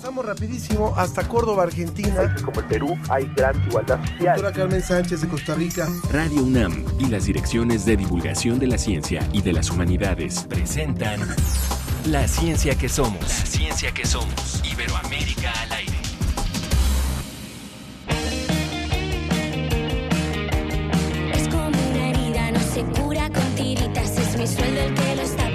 Pasamos rapidísimo hasta Córdoba, Argentina. Como el Perú hay gran igualdad social. Doctora Carmen Sánchez de Costa Rica. Radio UNAM y las direcciones de divulgación de la ciencia y de las humanidades presentan La ciencia que somos. La ciencia que somos. Iberoamérica al aire. Es como una herida, no se cura con tiritas. Es mi sueldo el que lo está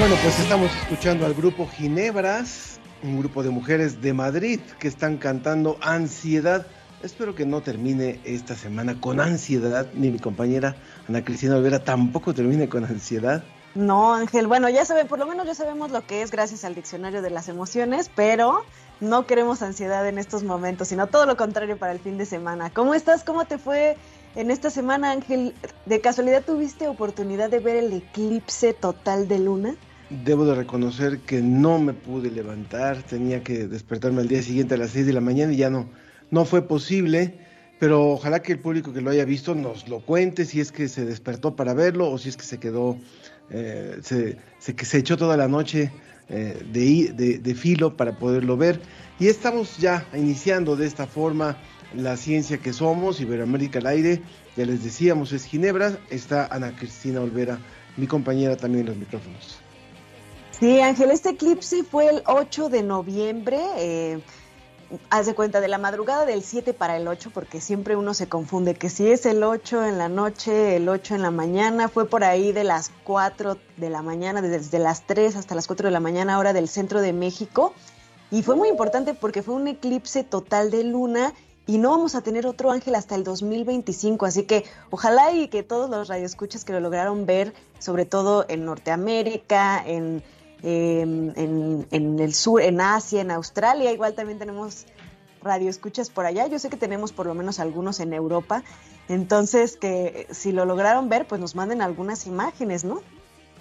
Bueno, pues estamos escuchando al grupo Ginebras, un grupo de mujeres de Madrid que están cantando Ansiedad. Espero que no termine esta semana con ansiedad, ni mi compañera Ana Cristina Olvera tampoco termine con ansiedad. No, Ángel, bueno, ya saben, por lo menos ya sabemos lo que es gracias al diccionario de las emociones, pero no queremos ansiedad en estos momentos, sino todo lo contrario para el fin de semana. ¿Cómo estás? ¿Cómo te fue en esta semana, Ángel? ¿De casualidad tuviste oportunidad de ver el eclipse total de luna? Debo de reconocer que no me pude levantar, tenía que despertarme al día siguiente a las 6 de la mañana y ya no, no fue posible, pero ojalá que el público que lo haya visto nos lo cuente, si es que se despertó para verlo o si es que se quedó, eh, se, echó toda la noche eh, de, de filo para poderlo ver. Y estamos ya iniciando de esta forma la ciencia que somos, Iberoamérica al aire, ya les decíamos, es Ginebra, está Ana Cristina Olvera, mi compañera también en los micrófonos. Sí, Ángel, este eclipse fue el 8 de noviembre. Eh, haz de cuenta de la madrugada del 7 para el 8, porque siempre uno se confunde que si es el 8 en la noche, el 8 en la mañana, fue por ahí de las 4 de la mañana, desde las 3 hasta las 4 de la mañana, hora del centro de México. Y fue muy importante porque fue un eclipse total de luna y no vamos a tener otro ángel hasta el 2025, así que ojalá y que todos los radioescuchas que lo lograron ver, sobre todo en Norteamérica, en eh, en, en, el sur, en Asia, en Australia, igual también tenemos radioescuchas por allá. Yo sé que tenemos por lo menos algunos en Europa. Entonces, que si lo lograron ver, pues nos manden algunas imágenes, ¿no?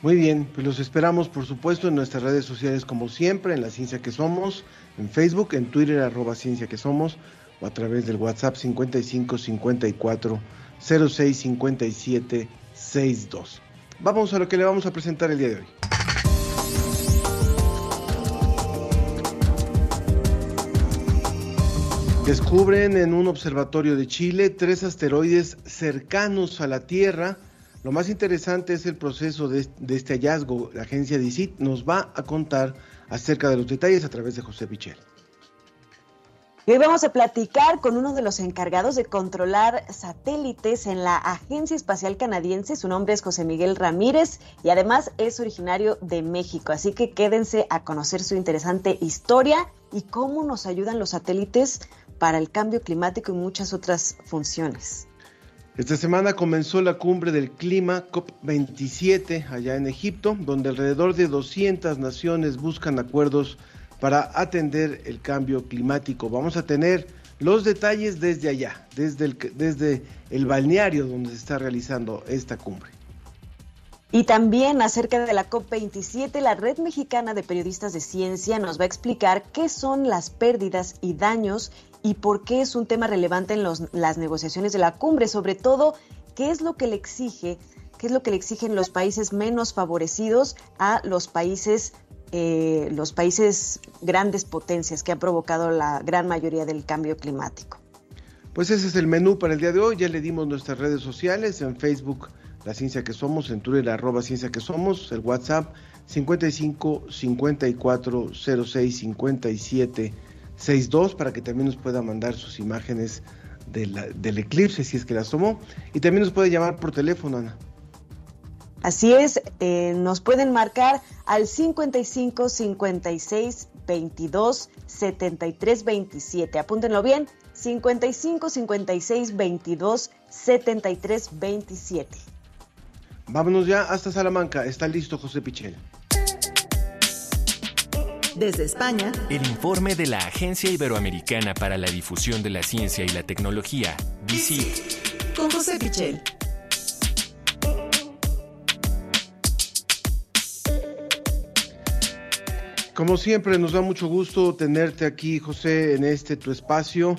Muy bien, pues los esperamos por supuesto en nuestras redes sociales como siempre, en la Ciencia que Somos, en Facebook, en Twitter arroba Ciencia que Somos o a través del WhatsApp 55 54 06 57 62. Vamos a lo que le vamos a presentar el día de hoy. Descubren en un observatorio de Chile tres asteroides cercanos a la Tierra. Lo más interesante es el proceso de, este hallazgo. La agencia DICIT nos va a contar acerca de los detalles a través de José Pichel. Hoy vamos a platicar con uno de los encargados de controlar satélites en la Agencia Espacial Canadiense. Su nombre es José Miguel Ramírez y además es originario de México. Así que quédense a conocer su interesante historia y cómo nos ayudan los satélites para el cambio climático y muchas otras funciones. Esta semana comenzó la cumbre del clima COP27 allá en Egipto, donde alrededor de 200 naciones buscan acuerdos para atender el cambio climático. Vamos a tener los detalles desde allá, desde el, desde el balneario donde se está realizando esta cumbre. Y también acerca de la COP27, la Red Mexicana de Periodistas de Ciencia nos va a explicar qué son las pérdidas y daños y por qué es un tema relevante en las negociaciones de la cumbre, sobre todo qué es lo que le exige, qué es lo que le exigen los países menos favorecidos a los países eh, los países grandes potencias que han provocado la gran mayoría del cambio climático. Pues ese es el menú para el día de hoy. Ya le dimos nuestras redes sociales en Facebook La Ciencia que Somos, en Twitter arroba Ciencia que Somos, el WhatsApp 55 54 06 57 62 para que también nos pueda mandar sus imágenes de la, del eclipse si es que las tomó. Y también nos puede llamar por teléfono, Ana. Así es, eh, nos pueden marcar al 55 56 22 73 27. Apúntenlo bien, 55 56 22 73 27. Vámonos ya hasta Salamanca. Está listo José Pichel. Desde España, el informe de la Agencia Iberoamericana para la Difusión de la Ciencia y la Tecnología, DICIT, con José Pichel. Como siempre, nos da mucho gusto tenerte aquí, José, en este tu espacio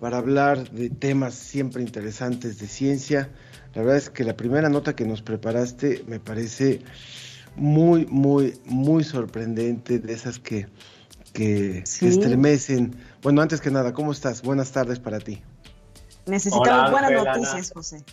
para hablar de temas siempre interesantes de ciencia. La verdad es que la primera nota que nos preparaste me parece muy, muy, muy sorprendente, de esas que, que, estremecen. Bueno, antes que nada, ¿cómo estás? Buenas tardes para ti. Necesitamos buenas noticias, José.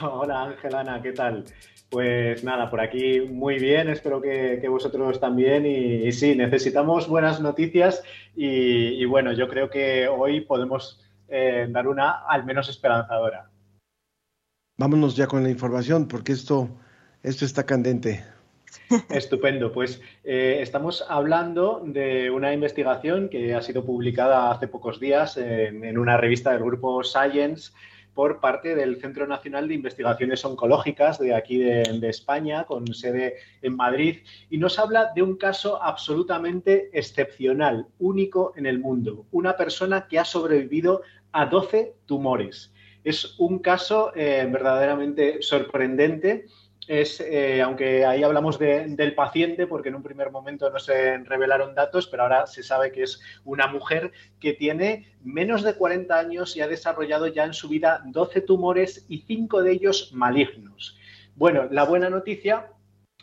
Hola Ángel, Ana, ¿qué tal? Pues nada, por aquí muy bien, espero que, vosotros también. Y, sí, necesitamos buenas noticias y, bueno, yo creo que hoy podemos eh, dar una al menos esperanzadora. Vámonos ya con la información porque esto, esto está candente. Estupendo, pues eh, estamos hablando de una investigación que ha sido publicada hace pocos días en una revista del grupo Science por parte del Centro Nacional de Investigaciones Oncológicas de aquí de, España, con sede en Madrid, y nos habla de un caso absolutamente excepcional, único en el mundo. Una persona que ha sobrevivido a 12 tumores. Es un caso eh, verdaderamente sorprendente es, eh, aunque ahí hablamos del paciente, porque en un primer momento no se revelaron datos, pero ahora se sabe que es una mujer que tiene menos de 40 años y ha desarrollado ya en su vida 12 tumores y 5 de ellos malignos. Bueno, la buena noticia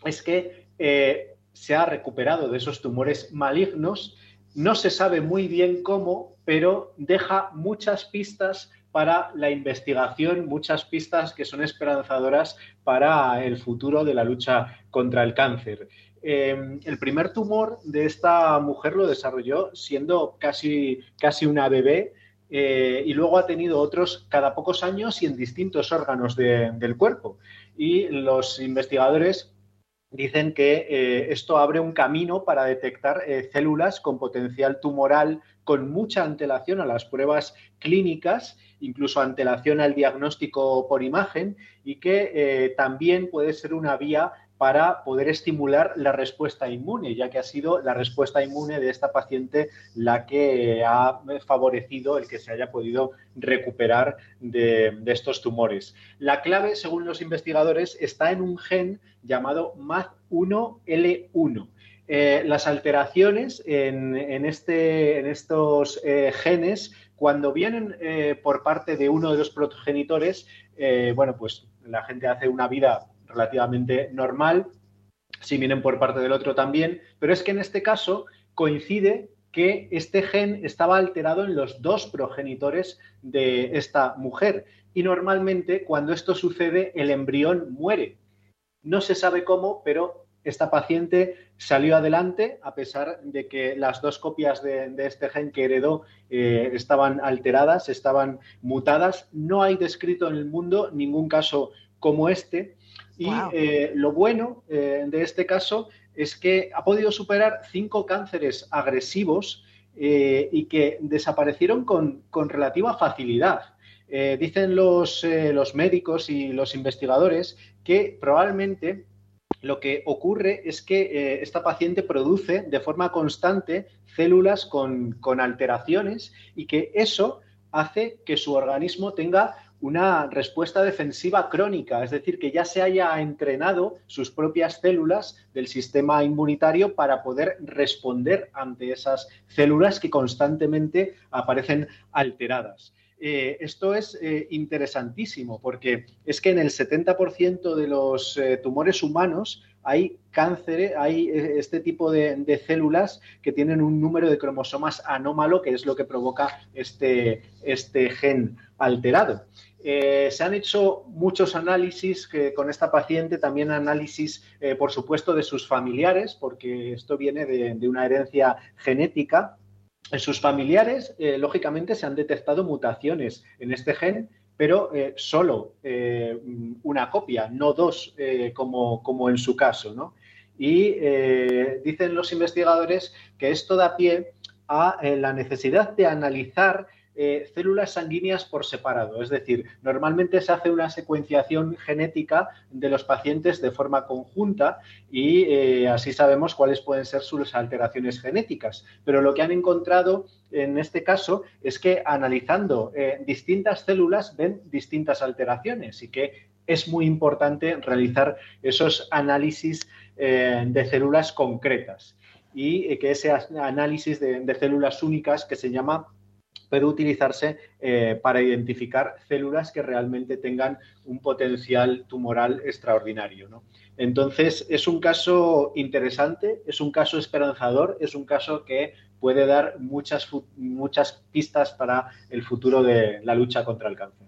es que eh, se ha recuperado de esos tumores malignos. No se sabe muy bien cómo, pero deja muchas pistas para la investigación, muchas pistas que son esperanzadoras para el futuro de la lucha contra el cáncer. Eh, el primer tumor de esta mujer lo desarrolló siendo casi, casi una bebé eh, y luego ha tenido otros cada pocos años y en distintos órganos del cuerpo. Y los investigadores dicen que eh, esto abre un camino para detectar células con potencial tumoral con mucha antelación a las pruebas clínicas incluso antelación al diagnóstico por imagen y que eh, también puede ser una vía para poder estimular la respuesta inmune, ya que ha sido la respuesta inmune de esta paciente la que ha favorecido el que se haya podido recuperar de, estos tumores. La clave, según los investigadores, está en un gen llamado MAD1L1. Eh, las alteraciones en, este, en estos eh, genes cuando vienen eh, por parte de uno de los progenitores, eh, bueno, pues la gente hace una vida relativamente normal, si vienen por parte del otro también, pero es que en este caso coincide que este gen estaba alterado en los dos progenitores de esta mujer y normalmente cuando esto sucede el embrión muere. No se sabe cómo, pero esta paciente salió adelante a pesar de que las dos copias de, este gen que heredó eh, estaban alteradas, estaban mutadas. No hay descrito en el mundo ningún caso como este. Y eh, lo bueno eh, de este caso es que ha podido superar cinco cánceres agresivos y que desaparecieron con, relativa facilidad. dicen los, los médicos y los investigadores que probablemente lo que ocurre es que eh, esta paciente produce de forma constante células con, alteraciones y que eso hace que su organismo tenga una respuesta defensiva crónica, es decir, que ya se haya entrenado sus propias células del sistema inmunitario para poder responder ante esas células que constantemente aparecen alteradas. Eh, esto es eh, interesantísimo porque es que en el 70% de los eh, tumores humanos hay cáncer, hay este tipo de, células que tienen un número de cromosomas anómalo, que es lo que provoca este, este gen alterado. se han hecho muchos análisis con esta paciente, también análisis, por supuesto, de sus familiares, porque esto viene de una herencia genética en sus familiares, eh, lógicamente, se han detectado mutaciones en este gen, pero eh, solo eh, una copia, no dos, como, como, en su caso. Y dicen los investigadores que esto da pie a la necesidad de analizar eh, células sanguíneas por separado. Es decir, normalmente se hace una secuenciación genética de los pacientes de forma conjunta y eh, así sabemos cuáles pueden ser sus alteraciones genéticas. Pero lo que han encontrado en este caso es que analizando eh, distintas células ven distintas alteraciones y que es muy importante realizar esos análisis de células concretas. y que ese análisis de, células únicas que se llama puede utilizarse para identificar células que realmente tengan un potencial tumoral extraordinario. ¿no? Entonces, es un caso interesante, es un caso esperanzador, es un caso que puede dar muchas, muchas pistas para el futuro de la lucha contra el cáncer.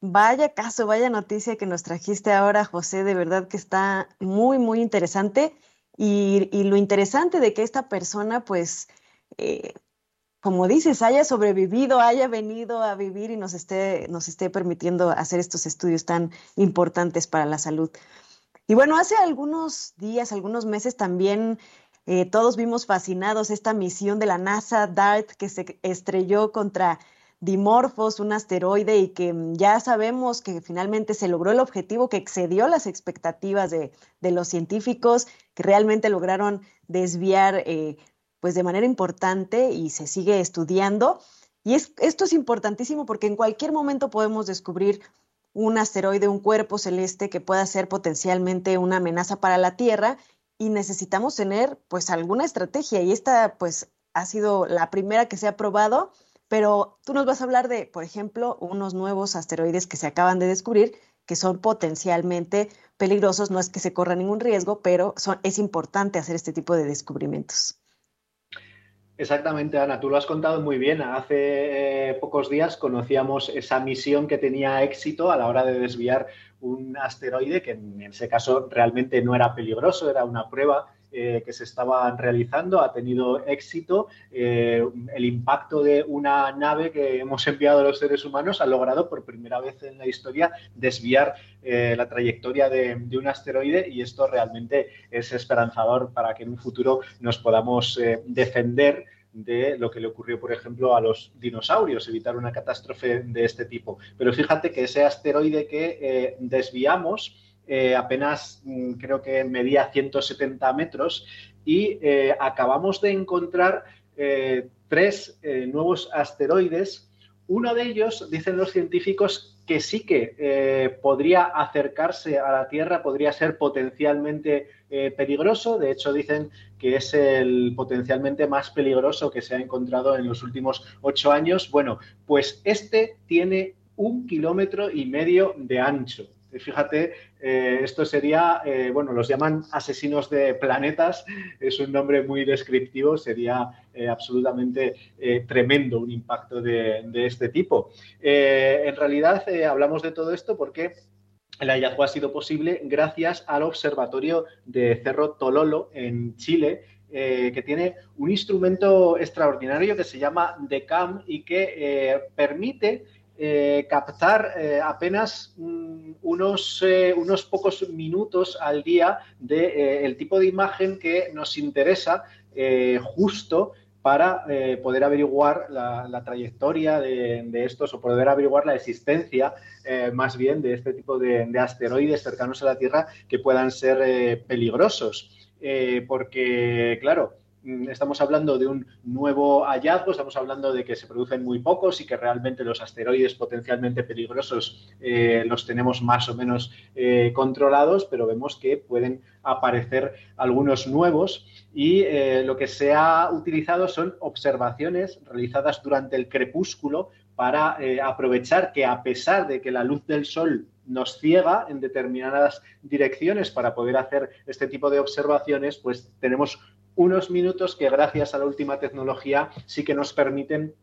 Vaya caso, vaya noticia que nos trajiste ahora, José, de verdad que está muy, muy interesante. Y, lo interesante de que esta persona, pues, eh, como dices, haya sobrevivido, haya venido a vivir y nos esté, nos esté permitiendo hacer estos estudios tan importantes para la salud. Y bueno, hace algunos días, algunos meses también eh, todos vimos fascinados esta misión de la NASA DART que se estrelló contra Dimorphos, un asteroide, y que mm, ya sabemos que finalmente se logró el objetivo que excedió las expectativas de, los científicos, que realmente lograron desviar eh, pues de manera importante y se sigue estudiando. Y esto es importantísimo porque en cualquier momento podemos descubrir un asteroide, un cuerpo celeste que pueda ser potencialmente una amenaza para la Tierra y necesitamos tener pues alguna estrategia y esta pues ha sido la primera que se ha probado, pero tú nos vas a hablar de, por ejemplo, unos nuevos asteroides que se acaban de descubrir que son potencialmente peligrosos, no es que se corra ningún riesgo, pero es importante hacer este tipo de descubrimientos. Exactamente, Ana, tú lo has contado muy bien. Hace eh, pocos días conocíamos esa misión que tenía éxito a la hora de desviar un asteroide, que en ese caso realmente no era peligroso, era una prueba eh, que se estaban realizando, ha tenido éxito. Eh, el impacto de una nave que hemos enviado a los seres humanos ha logrado por primera vez en la historia desviar la trayectoria de, de, un asteroide y esto realmente es esperanzador para que en un futuro nos podamos defender de lo que le ocurrió, por ejemplo, a los dinosaurios, evitar una catástrofe de este tipo. Pero fíjate que ese asteroide que eh, desviamos eh, apenas mm, creo que medía 170 metros y eh, acabamos de encontrar tres nuevos asteroides. Uno de ellos, dicen los científicos, que sí que podría acercarse a la Tierra, podría ser potencialmente eh, peligroso. De hecho, dicen que es el potencialmente más peligroso que se ha encontrado en los últimos ocho años. Bueno, pues este tiene un kilómetro y medio de ancho. Fíjate, eh, esto sería, eh, bueno, los llaman asesinos de planetas, es un nombre muy descriptivo, sería absolutamente tremendo un impacto de, este tipo. en realidad, hablamos de todo esto porque el hallazgo ha sido posible gracias al Observatorio de Cerro Tololo en Chile, eh, que tiene un instrumento extraordinario que se llama DECAM y que eh, permite eh, captar apenas mm, unos, unos, pocos minutos al día del tipo de imagen que nos interesa justo para eh, poder averiguar la, trayectoria de, estos o poder averiguar la existencia eh, más bien de este tipo de, asteroides cercanos a la Tierra que puedan ser eh, peligrosos. porque, claro, estamos hablando de un nuevo hallazgo, estamos hablando de que se producen muy pocos y que realmente los asteroides potencialmente peligrosos eh, los tenemos más o menos eh, controlados, pero vemos que pueden aparecer algunos nuevos y eh, lo que se ha utilizado son observaciones realizadas durante el crepúsculo para aprovechar que a pesar de que la luz del sol nos ciega en determinadas direcciones para poder hacer este tipo de observaciones, pues tenemos unos minutos que gracias a la última tecnología sí que nos permiten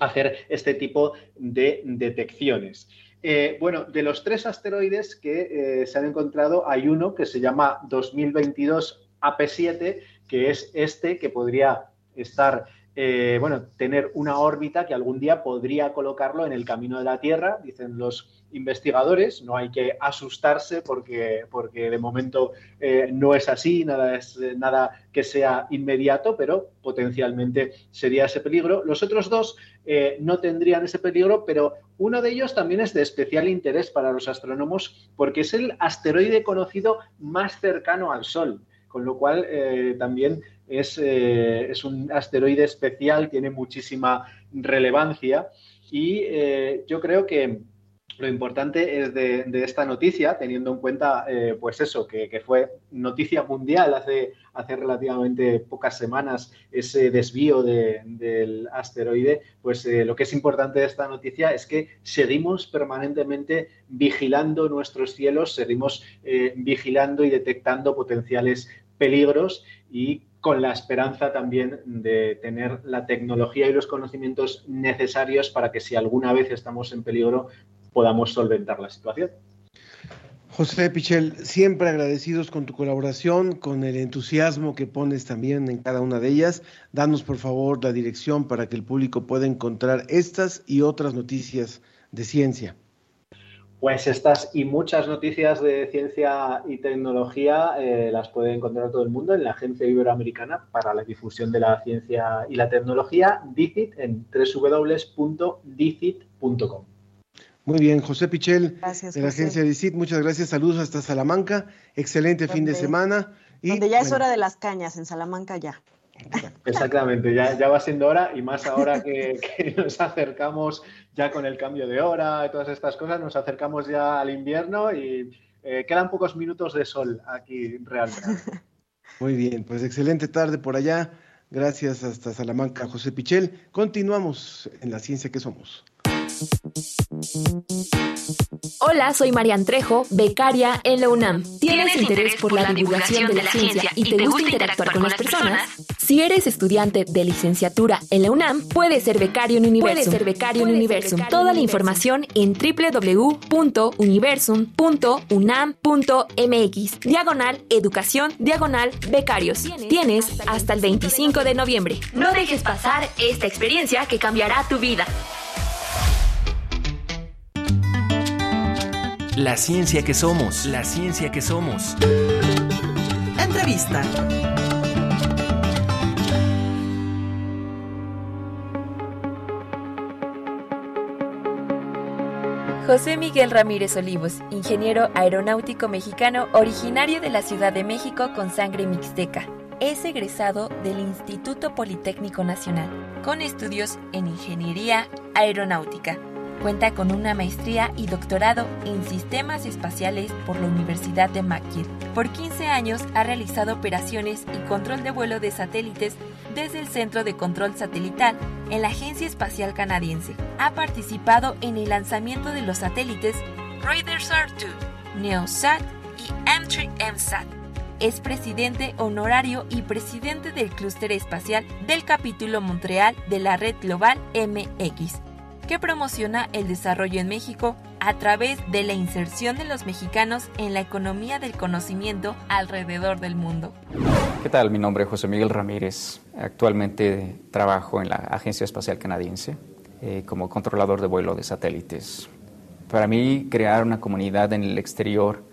hacer este tipo de detecciones. Eh, bueno, de los tres asteroides que eh, se han encontrado, hay uno que se llama 2022 AP7, que es este que podría estar, eh, bueno, tener una órbita que algún día podría colocarlo en el camino de la Tierra, dicen los investigadores, no hay que asustarse porque, porque de momento eh, no es así, nada, es, nada que sea inmediato, pero potencialmente sería ese peligro. Los otros dos eh, no tendrían ese peligro, pero uno de ellos también es de especial interés para los astrónomos porque es el asteroide conocido más cercano al Sol, con lo cual eh, también es, es, un asteroide especial, tiene muchísima relevancia y yo creo que lo importante es de, esta noticia, teniendo en cuenta, eh, pues eso, que, fue noticia mundial hace, hace relativamente pocas semanas ese desvío del asteroide, pues eh, lo que es importante de esta noticia es que seguimos permanentemente vigilando nuestros cielos, seguimos eh, vigilando y detectando potenciales peligros y con la esperanza también de tener la tecnología y los conocimientos necesarios para que si alguna vez estamos en peligro podamos solventar la situación. José Pichel, siempre agradecidos con tu colaboración, con el entusiasmo que pones también en cada una de ellas. Danos por favor la dirección para que el público pueda encontrar estas y otras noticias de ciencia. Pues estas y muchas noticias de ciencia y tecnología eh, las puede encontrar todo el mundo en la Agencia Iberoamericana para la Difusión de la Ciencia y la Tecnología, DICIT, en www.dicit.com. Muy bien, José Pichel, de la agencia DICIT, muchas gracias, saludos hasta Salamanca, excelente fin de semana. Y, donde ya es hora de las cañas, en Salamanca ya. Exactamente, ya, ya, va siendo hora y más ahora que, nos acercamos ya con el cambio de hora y todas estas cosas, nos acercamos ya al invierno y eh, quedan pocos minutos de sol aquí realmente. Muy bien, pues excelente tarde por allá. Gracias hasta Salamanca, José Pichel. Continuamos en la ciencia que somos. Hola, soy Marian Trejo, becaria en la UNAM. ¿Tienes interés por la divulgación de la ciencia y te gusta interactuar con las personas? Si eres estudiante de licenciatura en la UNAM, puedes ser becario en Universum. Puedes ser becario en Universum. Toda la información en www.universum.unam.mx. Diagonal Educación, diagonal Becarios. Tienes hasta el 25 de noviembre. No dejes pasar esta experiencia que cambiará tu vida. La ciencia que somos, la ciencia que somos. Entrevista. José Miguel Ramírez Olivos, ingeniero aeronáutico mexicano originario de la Ciudad de México con sangre mixteca. Es egresado del Instituto Politécnico Nacional, con estudios en ingeniería aeronáutica Cuenta con una maestría y doctorado en sistemas espaciales por la Universidad de McGill. Por 15 años ha realizado operaciones y control de vuelo de satélites desde el Centro de Control Satelital en la Agencia Espacial Canadiense. Ha participado en el lanzamiento de los satélites RADARSAT 2, NEOSAT y M3MSAT. Es presidente honorario y presidente del clúster espacial del capítulo Montreal de la Red Global MX que promociona el desarrollo en México a través de la inserción de los mexicanos en la economía del conocimiento alrededor del mundo. ¿Qué tal? Mi nombre es José Miguel Ramírez. Actualmente trabajo en la Agencia Espacial Canadiense eh, como controlador de vuelo de satélites. Para mí, crear una comunidad en el exterior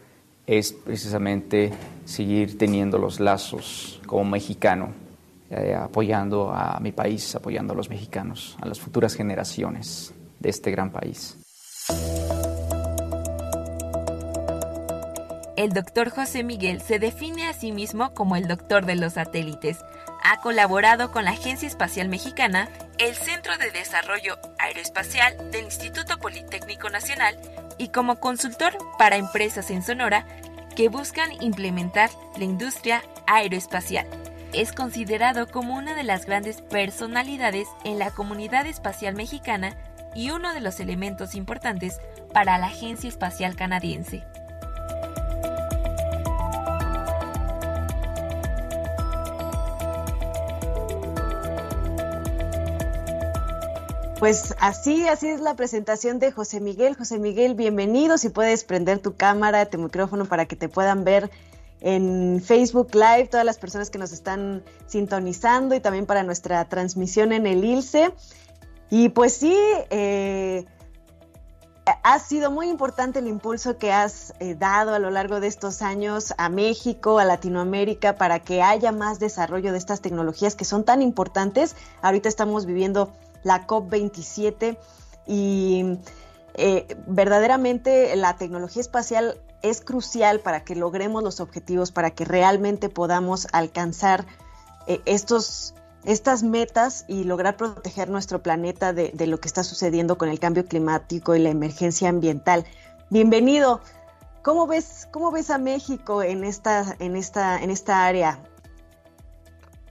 es precisamente seguir teniendo los lazos como mexicano eh, apoyando a mi país, apoyando a los mexicanos, a las futuras generaciones de este gran país. El doctor José Miguel se define a sí mismo como el doctor de los satélites. Ha colaborado con la Agencia Espacial Mexicana, el Centro de Desarrollo Aeroespacial del Instituto Politécnico Nacional y como consultor para empresas en Sonora que buscan implementar la industria aeroespacial es considerado como una de las grandes personalidades en la comunidad espacial mexicana y uno de los elementos importantes para la Agencia Espacial Canadiense. Pues así, así es la presentación de José Miguel. José Miguel, bienvenido. Si puedes prender tu cámara, tu micrófono para que te puedan ver en Facebook Live, todas las personas que nos están sintonizando y también para nuestra transmisión en el ILCE. Y pues sí, eh, ha sido muy importante el impulso que has eh, dado a lo largo de estos años a México, a Latinoamérica, para que haya más desarrollo de estas tecnologías que son tan importantes. Ahorita estamos viviendo la COP27 y eh, verdaderamente la tecnología espacial es crucial para que logremos los objetivos, para que realmente podamos alcanzar eh, estos estas metas y lograr proteger nuestro planeta de, de, lo que está sucediendo con el cambio climático y la emergencia ambiental. Bienvenido. ¿Cómo ves, cómo ves a México en esta, en esta, en esta área?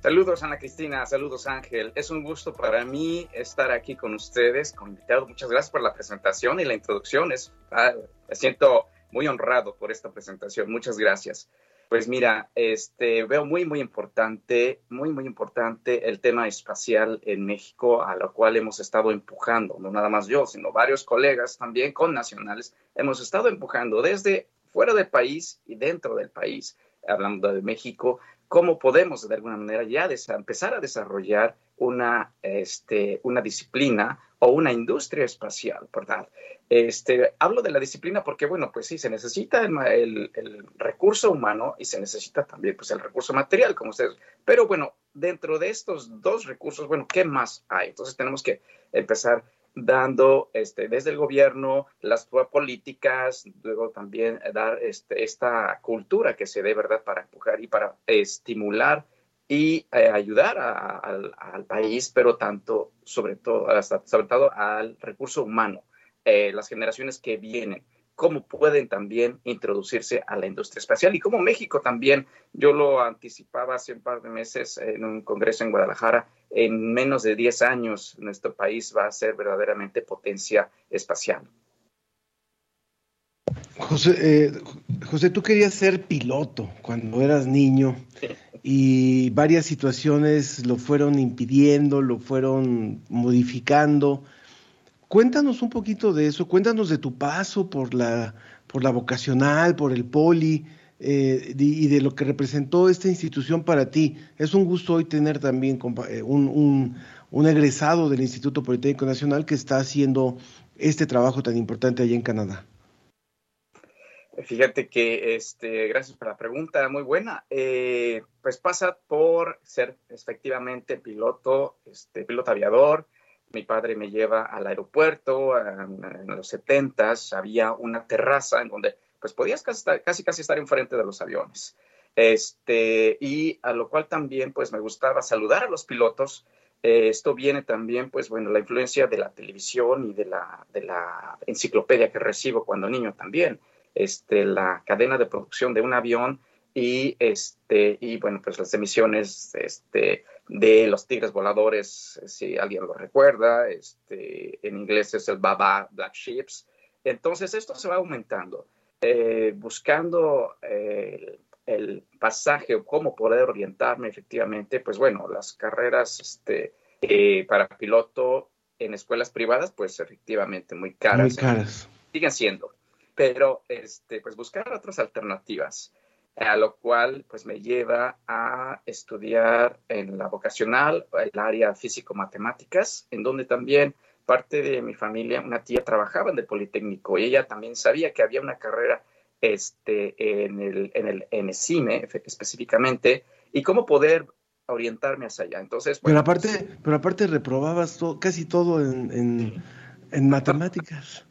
Saludos Ana Cristina, saludos Ángel. Es un gusto para mí estar aquí con ustedes, con invitados. Muchas gracias por la presentación y la introducción. Es, ah, me siento muy honrado por esta presentación. Muchas gracias. Pues mira, este, veo muy, muy importante, muy, muy importante el tema espacial en México, a lo cual hemos estado empujando, no nada más yo, sino varios colegas también con nacionales, hemos estado empujando desde fuera del país y dentro del país, hablando de México, cómo podemos de alguna manera ya empezar a desarrollar una, este, una disciplina o una industria espacial, ¿verdad? Este, hablo de la disciplina porque, bueno, pues sí, se necesita el, recurso humano y se necesita también pues, el recurso material, como ustedes. Pero bueno, dentro de estos dos recursos, bueno, ¿qué más hay? Entonces tenemos que empezar dando este, desde el gobierno las políticas, luego también dar este, esta cultura que se dé, ¿verdad?, para empujar y para estimular y eh, ayudar al país, pero tanto, sobre todo, sobre todo al recurso humano, eh, las generaciones que vienen, cómo pueden también introducirse a la industria espacial y cómo México también, yo lo anticipaba hace un par de meses en un congreso en Guadalajara, en menos de 10 años nuestro país va a ser verdaderamente potencia espacial. José, eh, José, tú querías ser piloto cuando eras niño y varias situaciones lo fueron impidiendo, lo fueron modificando. Cuéntanos un poquito de eso, cuéntanos de tu paso por la, por la vocacional, por el poli eh, y de lo que representó esta institución para ti. Es un gusto hoy tener también eh, un, un, un egresado del Instituto Politécnico Nacional que está haciendo este trabajo tan importante allá en Canadá. Fíjate que, este, gracias por la pregunta, muy buena. Eh, pues pasa por ser efectivamente piloto, este, piloto aviador. Mi padre me lleva al aeropuerto en, los setentas, había una terraza en donde pues podías casi, casi, casi estar enfrente de los aviones. Este, y a lo cual también pues me gustaba saludar a los pilotos. Eh, esto viene también, pues bueno, la influencia de la televisión y de la, de la enciclopedia que recibo cuando niño también este, la cadena de producción de un avión y, este, y bueno, pues las emisiones este, de los tigres voladores, si alguien lo recuerda, este, en inglés es el Baba Black Ships. Entonces esto se va aumentando, eh, buscando eh, el, pasaje o cómo poder orientarme efectivamente, pues bueno, las carreras este, eh, para piloto en escuelas privadas, pues efectivamente muy caras. Muy caras. Siguen siendo pero este, pues buscar otras alternativas, a lo cual pues me lleva a estudiar en la vocacional, el área físico-matemáticas, en donde también parte de mi familia, una tía trabajaba en el Politécnico y ella también sabía que había una carrera este, en el, en el en CIME específicamente y cómo poder orientarme hacia allá. Entonces, pero aparte, pero aparte reprobabas casi todo en, en, en matemáticas.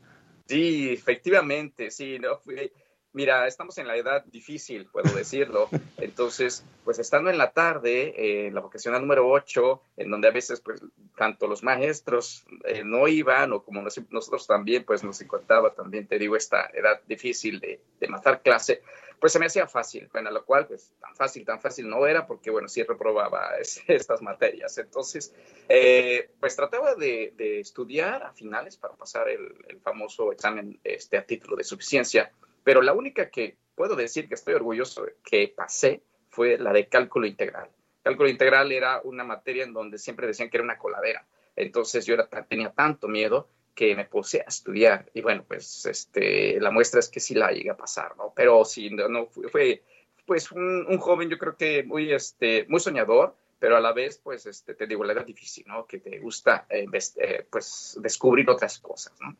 Sí, efectivamente, sí, no fui, mira, estamos en la edad difícil, puedo decirlo. Entonces, pues estando en la tarde, eh, en la vocacional número 8, en donde a veces, pues, tanto los maestros eh, no iban, o como nosotros también, pues nos encontraba también, te digo, esta edad difícil de, de matar clase, pues se me hacía fácil, bueno, lo cual, pues tan fácil, tan fácil no era, porque bueno, sí reprobaba estas materias. Entonces, eh, pues trataba de, estudiar a finales para pasar el, famoso examen este, a título de suficiencia, pero la única que puedo decir que estoy orgulloso que pasé fue la de cálculo integral. Cálculo integral era una materia en donde siempre decían que era una coladera. Entonces yo tenía tanto miedo que me puse a estudiar y bueno, pues este, la muestra es que sí la llegué a pasar, ¿no? Pero sí, no, fue, pues un, joven yo creo que muy, este, muy soñador, pero a la vez, pues, este, te digo, la edad difícil, ¿no? Que te gusta, eh, eh, pues, descubrir otras cosas, ¿no?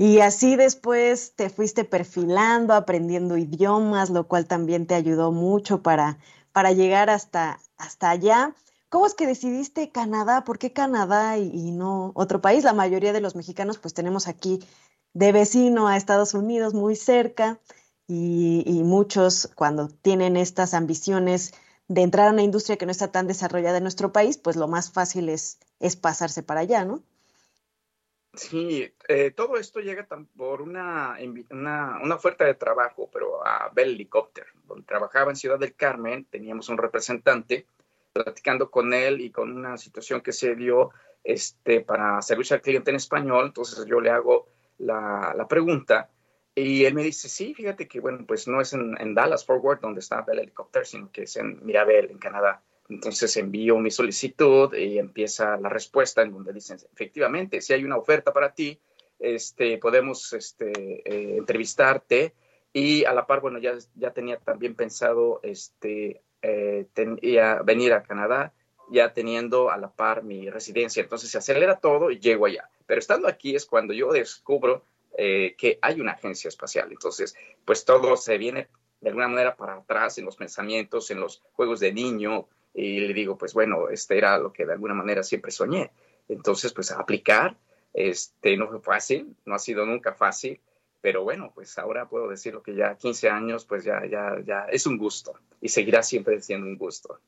Y así después te fuiste perfilando, aprendiendo idiomas, lo cual también te ayudó mucho para, para llegar hasta, hasta allá. ¿Cómo es que decidiste Canadá? ¿Por qué Canadá y, no otro país? La mayoría de los mexicanos pues tenemos aquí de vecino a Estados Unidos muy cerca y, muchos cuando tienen estas ambiciones de entrar a una industria que no está tan desarrollada en nuestro país, pues lo más fácil es, es pasarse para allá, ¿no? Sí, eh, todo esto llega por una, una, oferta de trabajo, pero a Bell Helicopter, donde trabajaba en Ciudad del Carmen, teníamos un representante, platicando con él y con una situación que se dio este, para servicio al cliente en español, entonces yo le hago la, la pregunta y él me dice, sí, fíjate que, bueno, pues no es en, en Dallas, Fort Worth, donde está Bell Helicopter, sino que es en Mirabel, en Canadá. Entonces envío mi solicitud y empieza la respuesta en donde dicen, efectivamente, si hay una oferta para ti, este, podemos este, eh, entrevistarte. Y a la par, bueno, ya, ya tenía también pensado este, eh, venir a Canadá, ya teniendo a la par mi residencia. Entonces se acelera todo y llego allá. Pero estando aquí es cuando yo descubro eh, que hay una agencia espacial. Entonces, pues todo se viene de alguna manera para atrás en los pensamientos, en los juegos de niño, y le digo, pues bueno, este era lo que de alguna manera siempre soñé. Entonces, pues aplicar, este, no fue fácil, no ha sido nunca fácil, pero bueno, pues ahora puedo decir lo que ya 15 años, pues ya, ya, ya es un gusto y seguirá siempre siendo un gusto.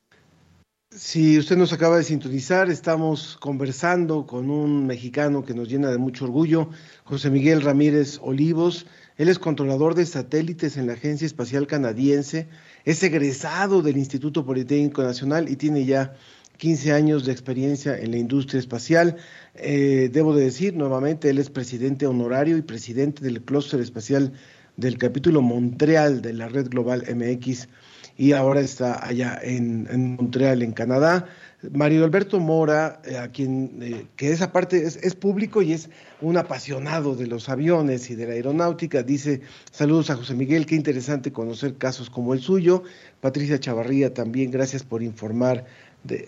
Si usted nos acaba de sintonizar, estamos conversando con un mexicano que nos llena de mucho orgullo, José Miguel Ramírez Olivos. Él es controlador de satélites en la Agencia Espacial Canadiense es egresado del Instituto Politécnico Nacional y tiene ya 15 años de experiencia en la industria espacial. Eh, debo de decir nuevamente, él es presidente honorario y presidente del clúster espacial del capítulo Montreal de la Red Global MX y ahora está allá en Montreal, en Canadá. Mario Alberto Mora, eh, a quien, eh, que esa parte es, público y es un apasionado de los aviones y de la aeronáutica, dice, saludos a José Miguel, qué interesante conocer casos como el suyo. Patricia Chavarría también, gracias por informar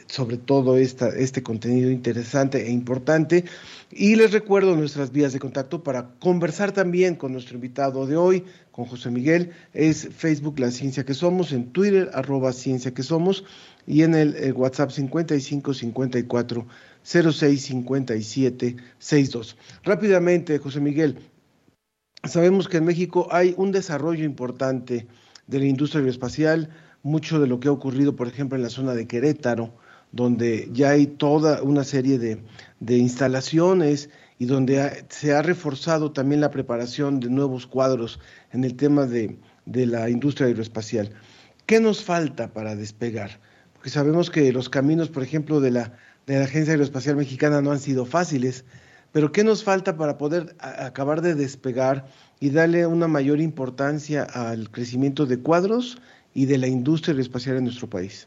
sobre todo este contenido interesante e importante. Y les recuerdo nuestras vías de contacto para conversar también con nuestro invitado de hoy, con José Miguel. Es Facebook La Ciencia que Somos, en Twitter arroba Ciencia que Somos y en el, el WhatsApp 55 54 06 57 62. Rápidamente, José Miguel, sabemos que en México hay un desarrollo importante de la industria aeroespacial mucho de lo que ha ocurrido, por ejemplo, en la zona de Querétaro, donde ya hay toda una serie de, instalaciones y donde se ha reforzado también la preparación de nuevos cuadros en el tema de, la industria aeroespacial. ¿Qué nos falta para despegar? Porque sabemos que los caminos, por ejemplo, de la, de la Agencia Aeroespacial Mexicana no han sido fáciles, pero ¿qué nos falta para poder acabar de despegar y darle una mayor importancia al crecimiento de cuadros y de la industria espacial en nuestro país?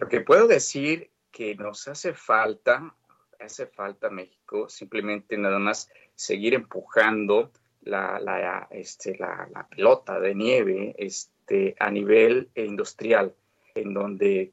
Lo que puedo decir que nos hace falta, hace falta México, simplemente nada más seguir empujando la, la, este, la, la pelota de nieve este, a nivel industrial, en donde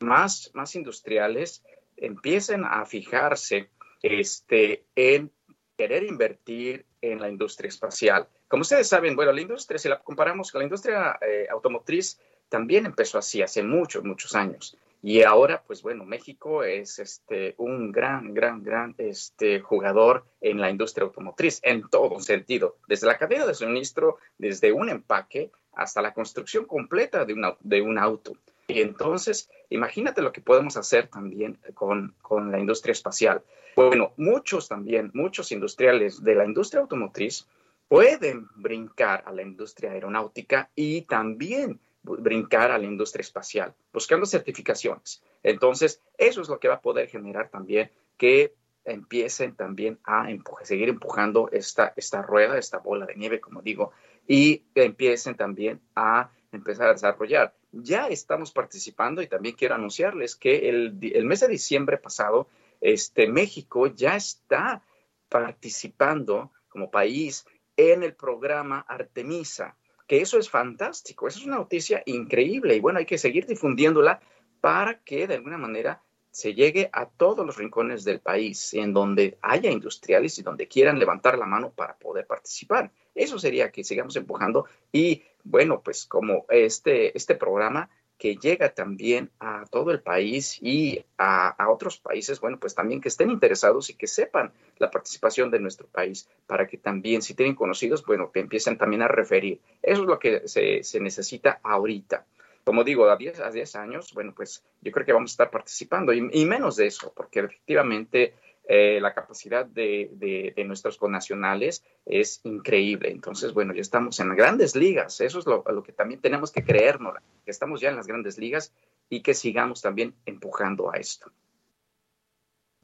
más, más industriales empiecen a fijarse este, en querer invertir en la industria espacial. Como ustedes saben, bueno, la industria, si la comparamos con la industria eh, automotriz, también empezó así hace muchos, muchos años. Y ahora, pues bueno, México es este, un gran, gran, gran este, jugador en la industria automotriz, en todo sentido, desde la cadena de suministro, desde un empaque hasta la construcción completa de, una, de un auto. Y entonces, imagínate lo que podemos hacer también con, con la industria espacial. Bueno, muchos también, muchos industriales de la industria automotriz pueden brincar a la industria aeronáutica y también brincar a la industria espacial, buscando certificaciones. Entonces, eso es lo que va a poder generar también que empiecen también a seguir empujando esta, esta rueda, esta bola de nieve, como digo, y empiecen también a empezar a desarrollar. Ya estamos participando y también quiero anunciarles que el, el mes de diciembre pasado, este, México ya está participando como país en el programa Artemisa, que eso es fantástico, eso es una noticia increíble y bueno, hay que seguir difundiéndola para que de alguna manera se llegue a todos los rincones del país, en donde haya industriales y donde quieran levantar la mano para poder participar. Eso sería que sigamos empujando y bueno, pues como este, este programa que llega también a todo el país y a, otros países, bueno, pues también que estén interesados y que sepan la participación de nuestro país, para que también, si tienen conocidos, bueno, que empiecen también a referir. Eso es lo que se, se necesita ahorita. como digo, a 10, a 10 años, bueno, pues yo creo que vamos a estar participando y, menos de eso, porque efectivamente eh, la capacidad de, de, nuestros connacionales es increíble. Entonces, bueno, ya estamos en grandes ligas, eso es lo, lo que también tenemos que creernos, que estamos ya en las grandes ligas y que sigamos también empujando a esto.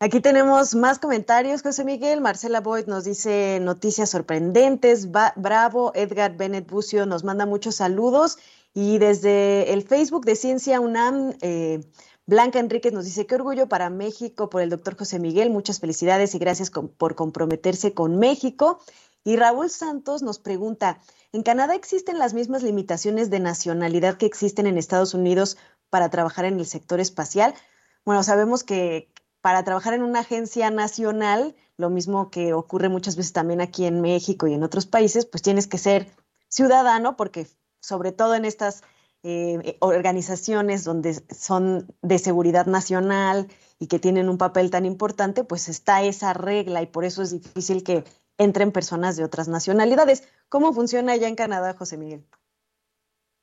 Aquí tenemos más comentarios, José Miguel. Marcela Boyd nos dice noticias sorprendentes. bravo, Edgar Bennett Bucio nos manda muchos saludos. Y desde el Facebook de Ciencia UNAM, eh, Blanca Enríquez nos dice, qué orgullo para México por el doctor José Miguel. Muchas felicidades y gracias por comprometerse con México. Y Raúl Santos nos pregunta, ¿en Canadá existen las mismas limitaciones de nacionalidad que existen en Estados Unidos para trabajar en el sector espacial? Bueno, sabemos que, para trabajar en una agencia nacional, lo mismo que ocurre muchas veces también aquí en México y en otros países, pues tienes que ser ciudadano porque sobre todo en estas eh, organizaciones donde son de seguridad nacional y que tienen un papel tan importante, pues está esa regla y por eso es difícil que entren personas de otras nacionalidades. ¿Cómo funciona allá en Canadá, José Miguel?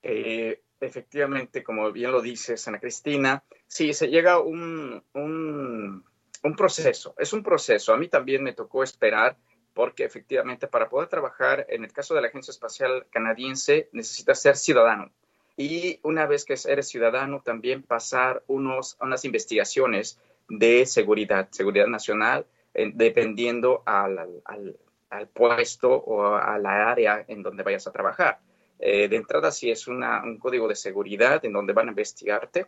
Eh, efectivamente, como bien lo dices, Ana Cristina, sí, se llega un, un, un, proceso, es un proceso. A mí también me tocó esperar porque efectivamente para poder trabajar en el caso de la Agencia Espacial Canadiense necesitas ser ciudadano. Y una vez que eres ciudadano, también pasar unos, unas investigaciones de seguridad, seguridad nacional, dependiendo al, al, puesto o a la área en donde vayas a trabajar. Eh, de entrada, si es un código de seguridad en donde van a investigarte,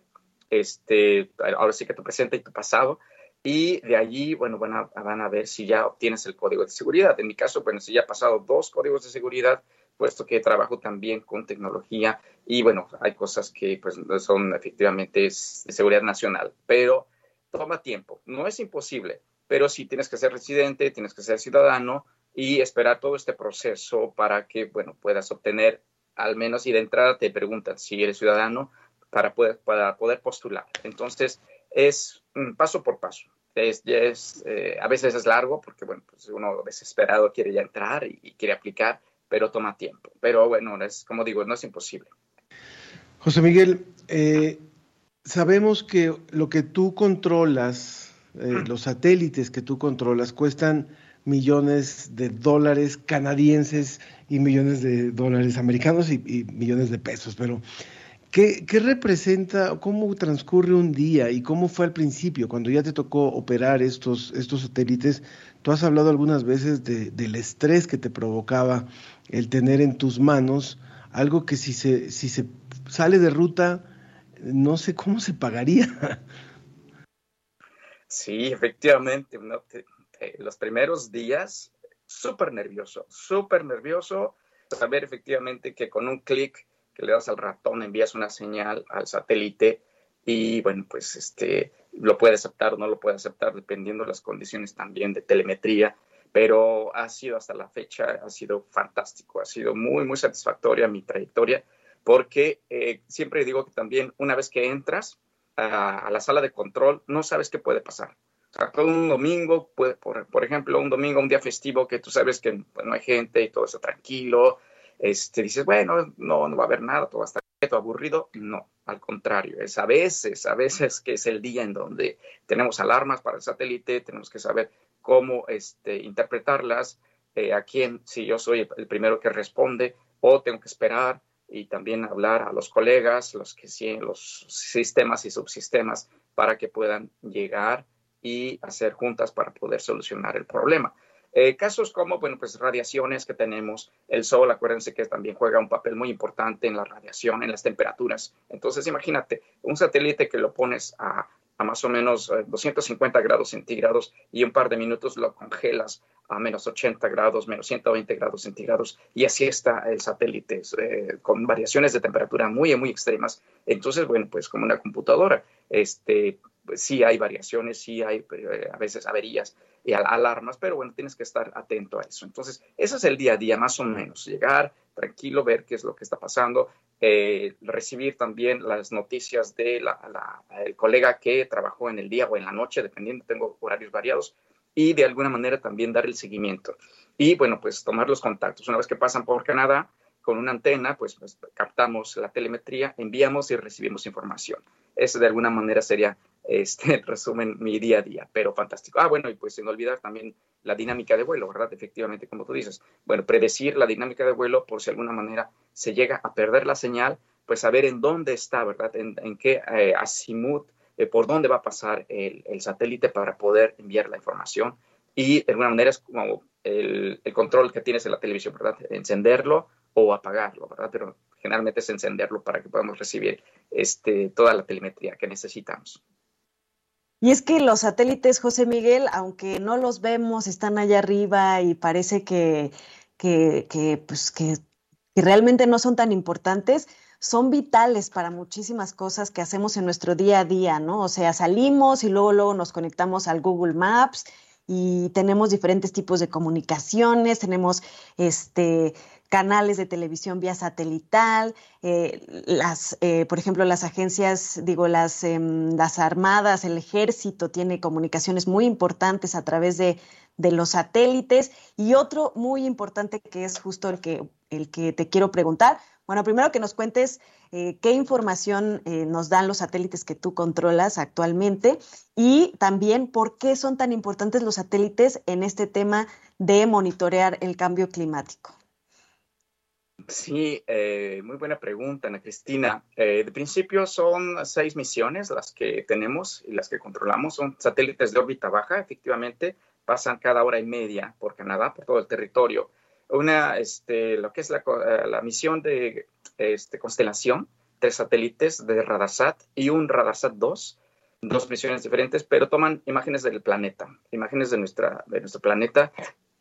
este, ahora sí que tu presente y tu pasado, y de allí, bueno, van a, van a ver si ya obtienes el código de seguridad. En mi caso, bueno, si ya he pasado dos códigos de seguridad, puesto que trabajo también con tecnología y bueno, hay cosas que pues son efectivamente de seguridad nacional, pero toma tiempo. No es imposible, pero sí tienes que ser residente, tienes que ser ciudadano y esperar todo este proceso para que, bueno, puedas obtener al menos y de entrada te preguntan si eres ciudadano para poder, para poder postular. Entonces, es paso por paso. Es, es eh, a veces es largo porque, bueno, pues uno desesperado quiere ya entrar y, quiere aplicar, pero toma tiempo. Pero bueno, es como digo, no es imposible. José Miguel, eh, sabemos que lo que tú controlas, eh, los satélites que tú controlas, cuestan millones de dólares canadienses y millones de dólares americanos y, millones de pesos, pero ¿qué, representa, cómo transcurre un día y cómo fue al principio, cuando ya te tocó operar estos, estos satélites? Has hablado algunas veces del estrés que te provocaba el tener en tus manos algo que si se, si se sale de ruta, no sé cómo se pagaría. Sí, efectivamente, los primeros días súper nervioso, súper nervioso, saber efectivamente que con un clic que le das al ratón envías una señal al satélite y bueno, pues este lo puede aceptar o no lo puede aceptar dependiendo de las condiciones también de telemetría, pero ha sido hasta la fecha, ha sido fantástico, ha sido muy, muy satisfactoria mi trayectoria, porque eh, siempre digo que también una vez que entras a la sala de control, no sabes qué puede pasar todo un domingo, por, por, ejemplo, un domingo, un día festivo que tú sabes que pues, no hay gente y todo está tranquilo, este, dices, bueno, no, no va a haber nada, todo va a estar quieto, aburrido. No, al contrario, es a veces, a veces que es el día en donde tenemos alarmas para el satélite, tenemos que saber cómo este, interpretarlas, eh, a quién, si yo soy el primero que responde, o tengo que esperar y también hablar a los colegas, los que sí, los sistemas y subsistemas, para que puedan llegar y hacer juntas para poder solucionar el problema. Eh, casos como, bueno, pues radiaciones que tenemos, el sol, acuérdense que también juega un papel muy importante en la radiación, en las temperaturas. Entonces, imagínate, un satélite que lo pones a, a más o menos 250 eh, grados centígrados y un par de minutos lo congelas a menos 80 grados, menos 120 grados centígrados, y así está el satélite, eh, con variaciones de temperatura muy, muy extremas. Entonces, bueno, pues como una computadora, este, pues sí hay variaciones, sí hay eh, a veces averías y alarmas, pero bueno, tienes que estar atento a eso. Entonces, ese es el día a día, más o menos, llegar tranquilo, ver qué es lo que está pasando, eh, recibir también las noticias del de colega que trabajó en el día o en la noche, dependiendo, tengo horarios variados, y de alguna manera también dar el seguimiento. Y bueno, pues tomar los contactos. Una vez que pasan por Canadá, con una antena, pues, pues, captamos la telemetría, enviamos y recibimos información. Eso de alguna manera sería, este, resumen, mi día a día, pero fantástico. Ah, bueno, y pues sin olvidar también la dinámica de vuelo, ¿verdad? Efectivamente, como tú dices. Bueno, predecir la dinámica de vuelo por si de alguna manera se llega a perder la señal, pues saber en dónde está, ¿verdad? En, qué eh, azimut, eh, por dónde va a pasar el, el, satélite para poder enviar la información. Y de alguna manera es como el, el control que tienes en la televisión, ¿verdad? Encenderlo o apagarlo, ¿verdad? Pero generalmente es encenderlo para que podamos recibir este, toda la telemetría que necesitamos. Y es que los satélites, José Miguel, aunque no los vemos, están allá arriba y parece que, que, pues, que, que realmente no son tan importantes, son vitales para muchísimas cosas que hacemos en nuestro día a día, ¿no? O sea, salimos y luego, luego nos conectamos al Google Maps y tenemos diferentes tipos de comunicaciones, tenemos este canales de televisión vía satelital, eh, las, eh, por ejemplo, las agencias, digo, las, em, las armadas, el ejército tiene comunicaciones muy importantes a través de, de, los satélites. Y otro muy importante que es justo el que, el que te quiero preguntar. Bueno, primero que nos cuentes eh, qué información nos dan los satélites que tú controlas actualmente y también por qué son tan importantes los satélites en este tema de monitorear el cambio climático. Sí, eh, muy buena pregunta, Ana Cristina. Eh, de principio son seis misiones las que tenemos y las que controlamos. Son satélites de órbita baja, efectivamente, pasan cada hora y media por Canadá, por todo el territorio. Una, este, lo que es la, eh, la misión de este, constelación, tres satélites de Radarsat y un Radarsat 2, dos misiones diferentes, pero toman imágenes del planeta, imágenes de, nuestra, de nuestro planeta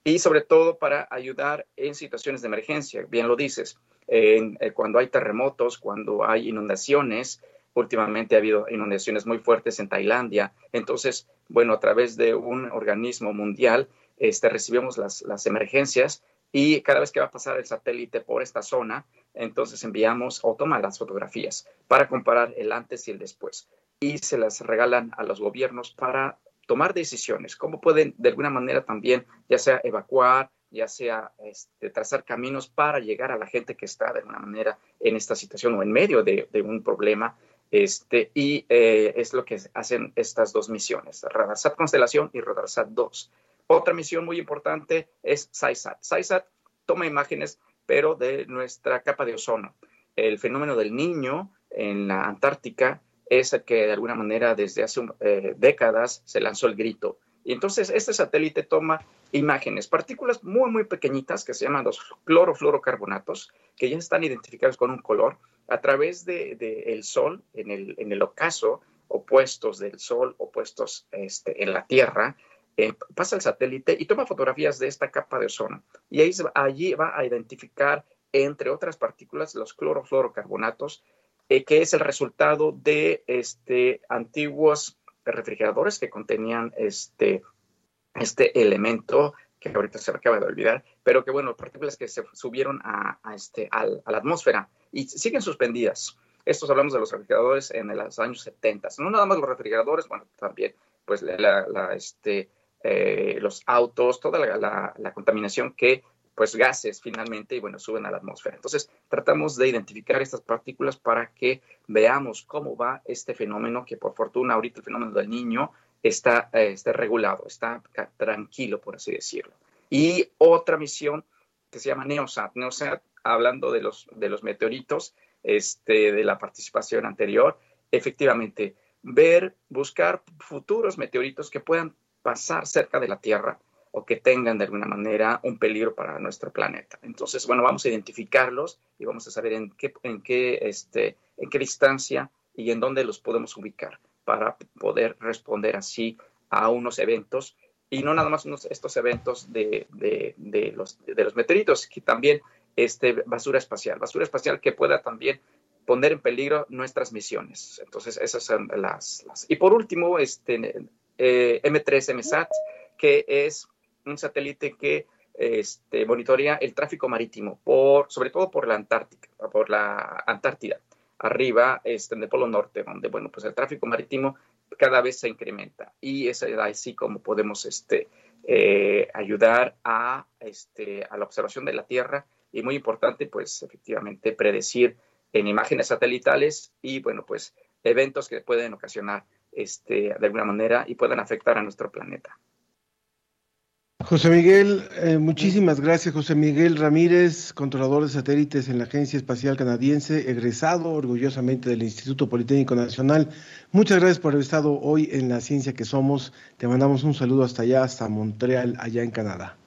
y sobre todo para ayudar en situaciones de emergencia. Bien lo dices, eh, cuando hay terremotos, cuando hay inundaciones, últimamente ha habido inundaciones muy fuertes en Tailandia, entonces, bueno, a través de un organismo mundial, este, recibimos las, las emergencias y cada vez que va a pasar el satélite por esta zona, entonces enviamos o toman las fotografías para comparar el antes y el después y se las regalan a los gobiernos para tomar decisiones, cómo pueden de alguna manera también, ya sea evacuar, ya sea este, trazar caminos para llegar a la gente que está de alguna manera en esta situación o en medio de, un problema. Este, y eh, es lo que hacen estas dos misiones, Radarsat Constelación y Radarsat 2. Otra misión muy importante es SciSat. SciSat toma imágenes, pero de nuestra capa de ozono. El fenómeno del niño en la Antártica es el que de alguna manera desde hace eh, décadas se lanzó el grito. Y entonces este satélite toma imágenes, partículas muy, muy pequeñitas que se llaman los clorofluorocarbonatos, que ya están identificados con un color, a través del de, el Sol, en el, en el ocaso, opuestos del Sol, opuestos este, en la Tierra, eh, pasa el satélite y toma fotografías de esta capa de ozono. Y ahí, allí va a identificar, entre otras partículas, los clorofluorocarbonatos eh, que es el resultado de este, antiguos refrigeradores que contenían este, este elemento que ahorita se me acaba de olvidar, pero que bueno, partículas que se subieron a, este, a la atmósfera y siguen suspendidas. Estos hablamos de los refrigeradores en los años 70. No nada más los refrigeradores, bueno, también pues la, este, eh, los autos, toda la, la, contaminación que pues gases finalmente y bueno, suben a la atmósfera. Entonces, tratamos de identificar estas partículas para que veamos cómo va este fenómeno, que por fortuna ahorita el fenómeno del niño está, eh, está regulado, está tranquilo, por así decirlo. Y otra misión que se llama NEOSAT. NEOSAT, hablando de los, de los meteoritos, este, de la participación anterior, efectivamente, ver, buscar futuros meteoritos que puedan pasar cerca de la Tierra o que tengan de alguna manera un peligro para nuestro planeta. Entonces, bueno, vamos a identificarlos y vamos a saber en qué, en qué, este, en qué distancia y en dónde los podemos ubicar para poder responder así a unos eventos y no nada más unos, estos eventos de, de, de, los, de los meteoritos, que también este, basura espacial, basura espacial que pueda también poner en peligro nuestras misiones. Entonces, esas son las... las... Y por último, este, eh, M3 MSAT, que es un satélite que este, monitorea el tráfico marítimo, por, sobre todo por la Antártica, por la Antártida, arriba este, en el Polo Norte, donde bueno, pues el tráfico marítimo cada vez se incrementa y es así como podemos este, eh, ayudar a, este, a la observación de la Tierra y muy importante, pues efectivamente predecir en imágenes satelitales y bueno, pues eventos que pueden ocasionar este, de alguna manera y puedan afectar a nuestro planeta. José Miguel, eh, muchísimas gracias. José Miguel Ramírez, controlador de satélites en la Agencia Espacial Canadiense, egresado orgullosamente del Instituto Politécnico Nacional. Muchas gracias por haber estado hoy en La Ciencia que Somos. Te mandamos un saludo hasta allá, hasta Montreal, allá en Canadá.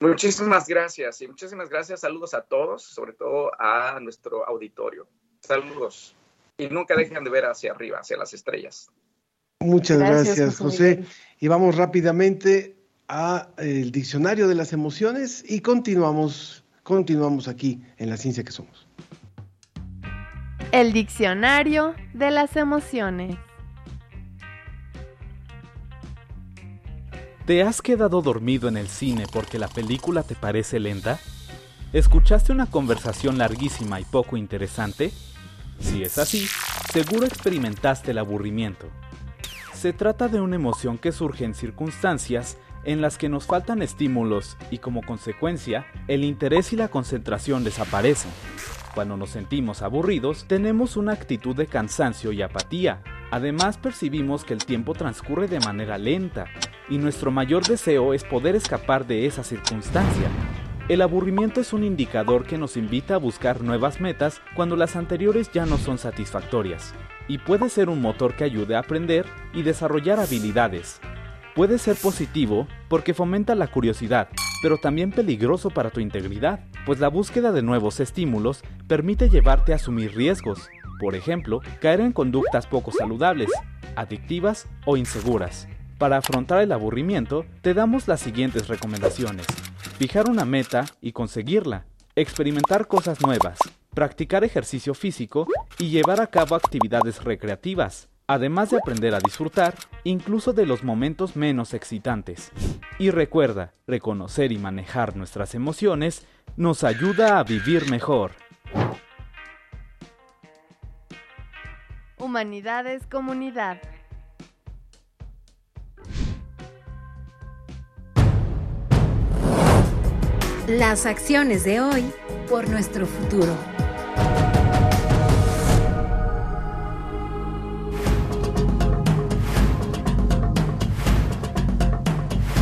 Muchísimas gracias y muchísimas gracias. Saludos a todos, sobre todo a nuestro auditorio. Saludos. Y nunca dejen de ver hacia arriba, hacia las estrellas. Muchas gracias, José. Y vamos rápidamente a el diccionario de las emociones y continuamos, continuamos aquí en la ciencia que somos. El diccionario de las emociones. ¿Te has quedado dormido en el cine porque la película te parece lenta? ¿Escuchaste una conversación larguísima y poco interesante? Si es así, seguro experimentaste el aburrimiento. Se trata de una emoción que surge en circunstancias en las que nos faltan estímulos y como consecuencia el interés y la concentración desaparecen. Cuando nos sentimos aburridos, tenemos una actitud de cansancio y apatía. Además percibimos que el tiempo transcurre de manera lenta y nuestro mayor deseo es poder escapar de esa circunstancia. El aburrimiento es un indicador que nos invita a buscar nuevas metas cuando las anteriores ya no son satisfactorias, y puede ser un motor que ayude a aprender y desarrollar habilidades, Puede ser positivo porque fomenta la curiosidad, pero también peligroso para tu integridad, pues la búsqueda de nuevos estímulos permite llevarte a asumir riesgos, por ejemplo, caer en conductas poco saludables, adictivas o inseguras. Para afrontar el aburrimiento, te damos las siguientes recomendaciones. Fijar una meta y conseguirla, experimentar cosas nuevas, practicar ejercicio físico y llevar a cabo actividades recreativas, además de aprender a disfrutar incluso de los momentos menos excitantes. Y recuerda, reconocer y manejar nuestras emociones nos ayuda a vivir mejor. Humanidades Comunidad. Las acciones de hoy por nuestro futuro.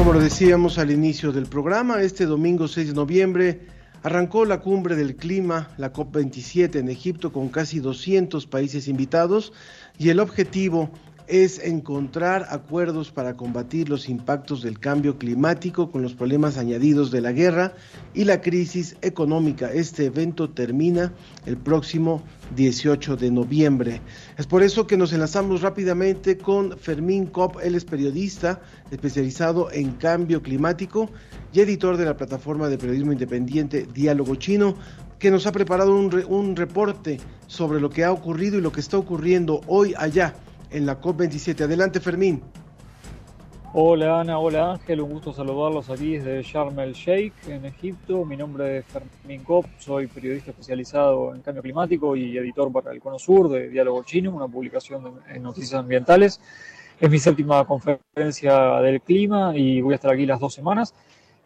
Como decíamos al inicio del programa, este domingo 6 de noviembre arrancó la cumbre del clima, la COP27 en Egipto, con casi 200 países invitados y el objetivo es encontrar acuerdos para combatir los impactos del cambio climático con los problemas añadidos de la guerra y la crisis económica. Este evento termina el próximo 18 de noviembre. Es por eso que nos enlazamos rápidamente con Fermín Cop, él es periodista especializado en cambio climático y editor de la plataforma de periodismo independiente Diálogo Chino, que nos ha preparado un, un reporte sobre lo que ha ocurrido y lo que está ocurriendo hoy allá en la COP27. Adelante, Fermín. Hola Ana, hola Ángel, un gusto saludarlos aquí desde Sharm el Sheikh, en Egipto. Mi nombre es Fermín Cop, soy periodista especializado en cambio climático y editor para el Cono Sur de Diálogo Chino, una publicación en noticias ambientales. Es mi séptima conferencia del clima y voy a estar aquí las dos semanas.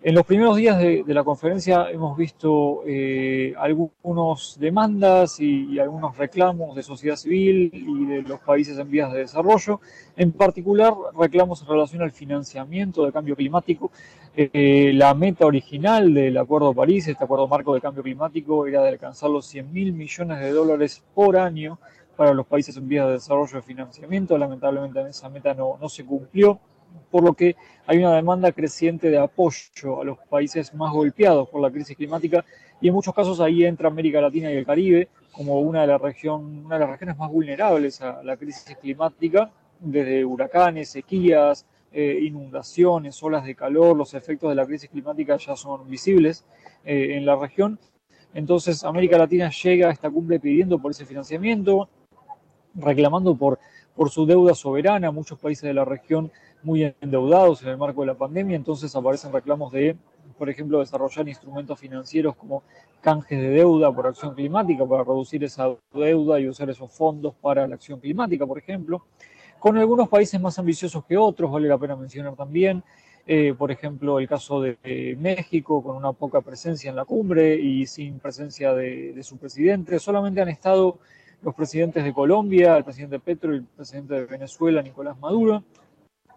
En los primeros días de, la conferencia hemos visto eh, algunas demandas y, algunos reclamos de sociedad civil y de los países en vías de desarrollo, en particular reclamos en relación al financiamiento del cambio climático. Eh, la meta original del Acuerdo de París, este Acuerdo Marco de Cambio Climático, era de alcanzar los 100 mil millones de dólares por año para los países en vías de desarrollo de financiamiento. Lamentablemente esa meta no, no se cumplió por lo que hay una demanda creciente de apoyo a los países más golpeados por la crisis climática y en muchos casos ahí entra América Latina y el Caribe como una de, las regiones más vulnerables a la crisis climática, desde huracanes, sequías, eh, inundaciones, olas de calor, los efectos de la crisis climática ya son visibles eh, en la región. Entonces América Latina llega a esta cumbre pidiendo por ese financiamiento, reclamando por, por su deuda soberana. Muchos países de la región muy endeudados en el marco de la pandemia, entonces aparecen reclamos de, por ejemplo, desarrollar instrumentos financieros como canjes de deuda por acción climática para reducir esa deuda y usar esos fondos para la acción climática, por ejemplo, con algunos países más ambiciosos que otros, vale la pena mencionar también. Eh, por ejemplo, el caso de, México, con una poca presencia en la cumbre y sin presencia de, su presidente. Solamente han estado los presidentes de Colombia, el presidente Petro y el presidente de Venezuela, Nicolás Maduro,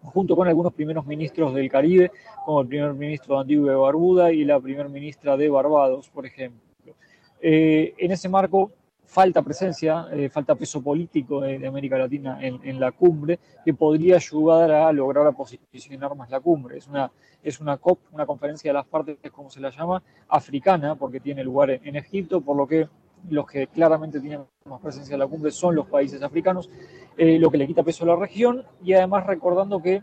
junto con algunos primeros ministros del Caribe, como el primer ministro de Antigua y Barbuda y la primer ministra de Barbados, por ejemplo. Eh, en ese marco, falta presencia, eh, falta peso político de, América Latina en, la cumbre que podría ayudar a lograr posicionar más la cumbre. Es una, es una COP, una conferencia de las partes, como se la llama, africana, porque tiene lugar en Egipto, por lo que los que claramente tienen más presencia en la cumbre son los países africanos, eh, lo que le quita peso a la región y además recordando que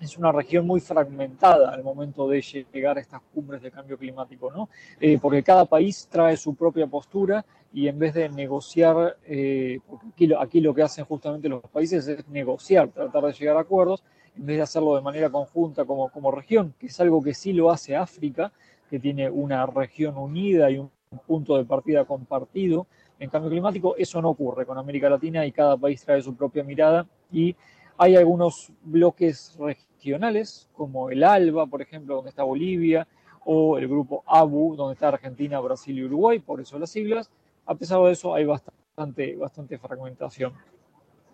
es una región muy fragmentada al momento de llegar a estas cumbres de cambio climático, ¿no? Eh, porque cada país trae su propia postura y en vez de negociar, eh, porque aquí lo, aquí lo que hacen justamente los países es negociar, tratar de llegar a acuerdos, en vez de hacerlo de manera conjunta como, como región, que es algo que sí lo hace África, que tiene una región unida y un punto de partida compartido en cambio climático, eso no ocurre con América Latina y cada país trae su propia mirada y hay algunos bloques regionales, como el ALBA, por ejemplo, donde está Bolivia, o el grupo ABU, donde está Argentina, Brasil y Uruguay, por eso las siglas. A pesar de eso, hay bastante, bastante fragmentación.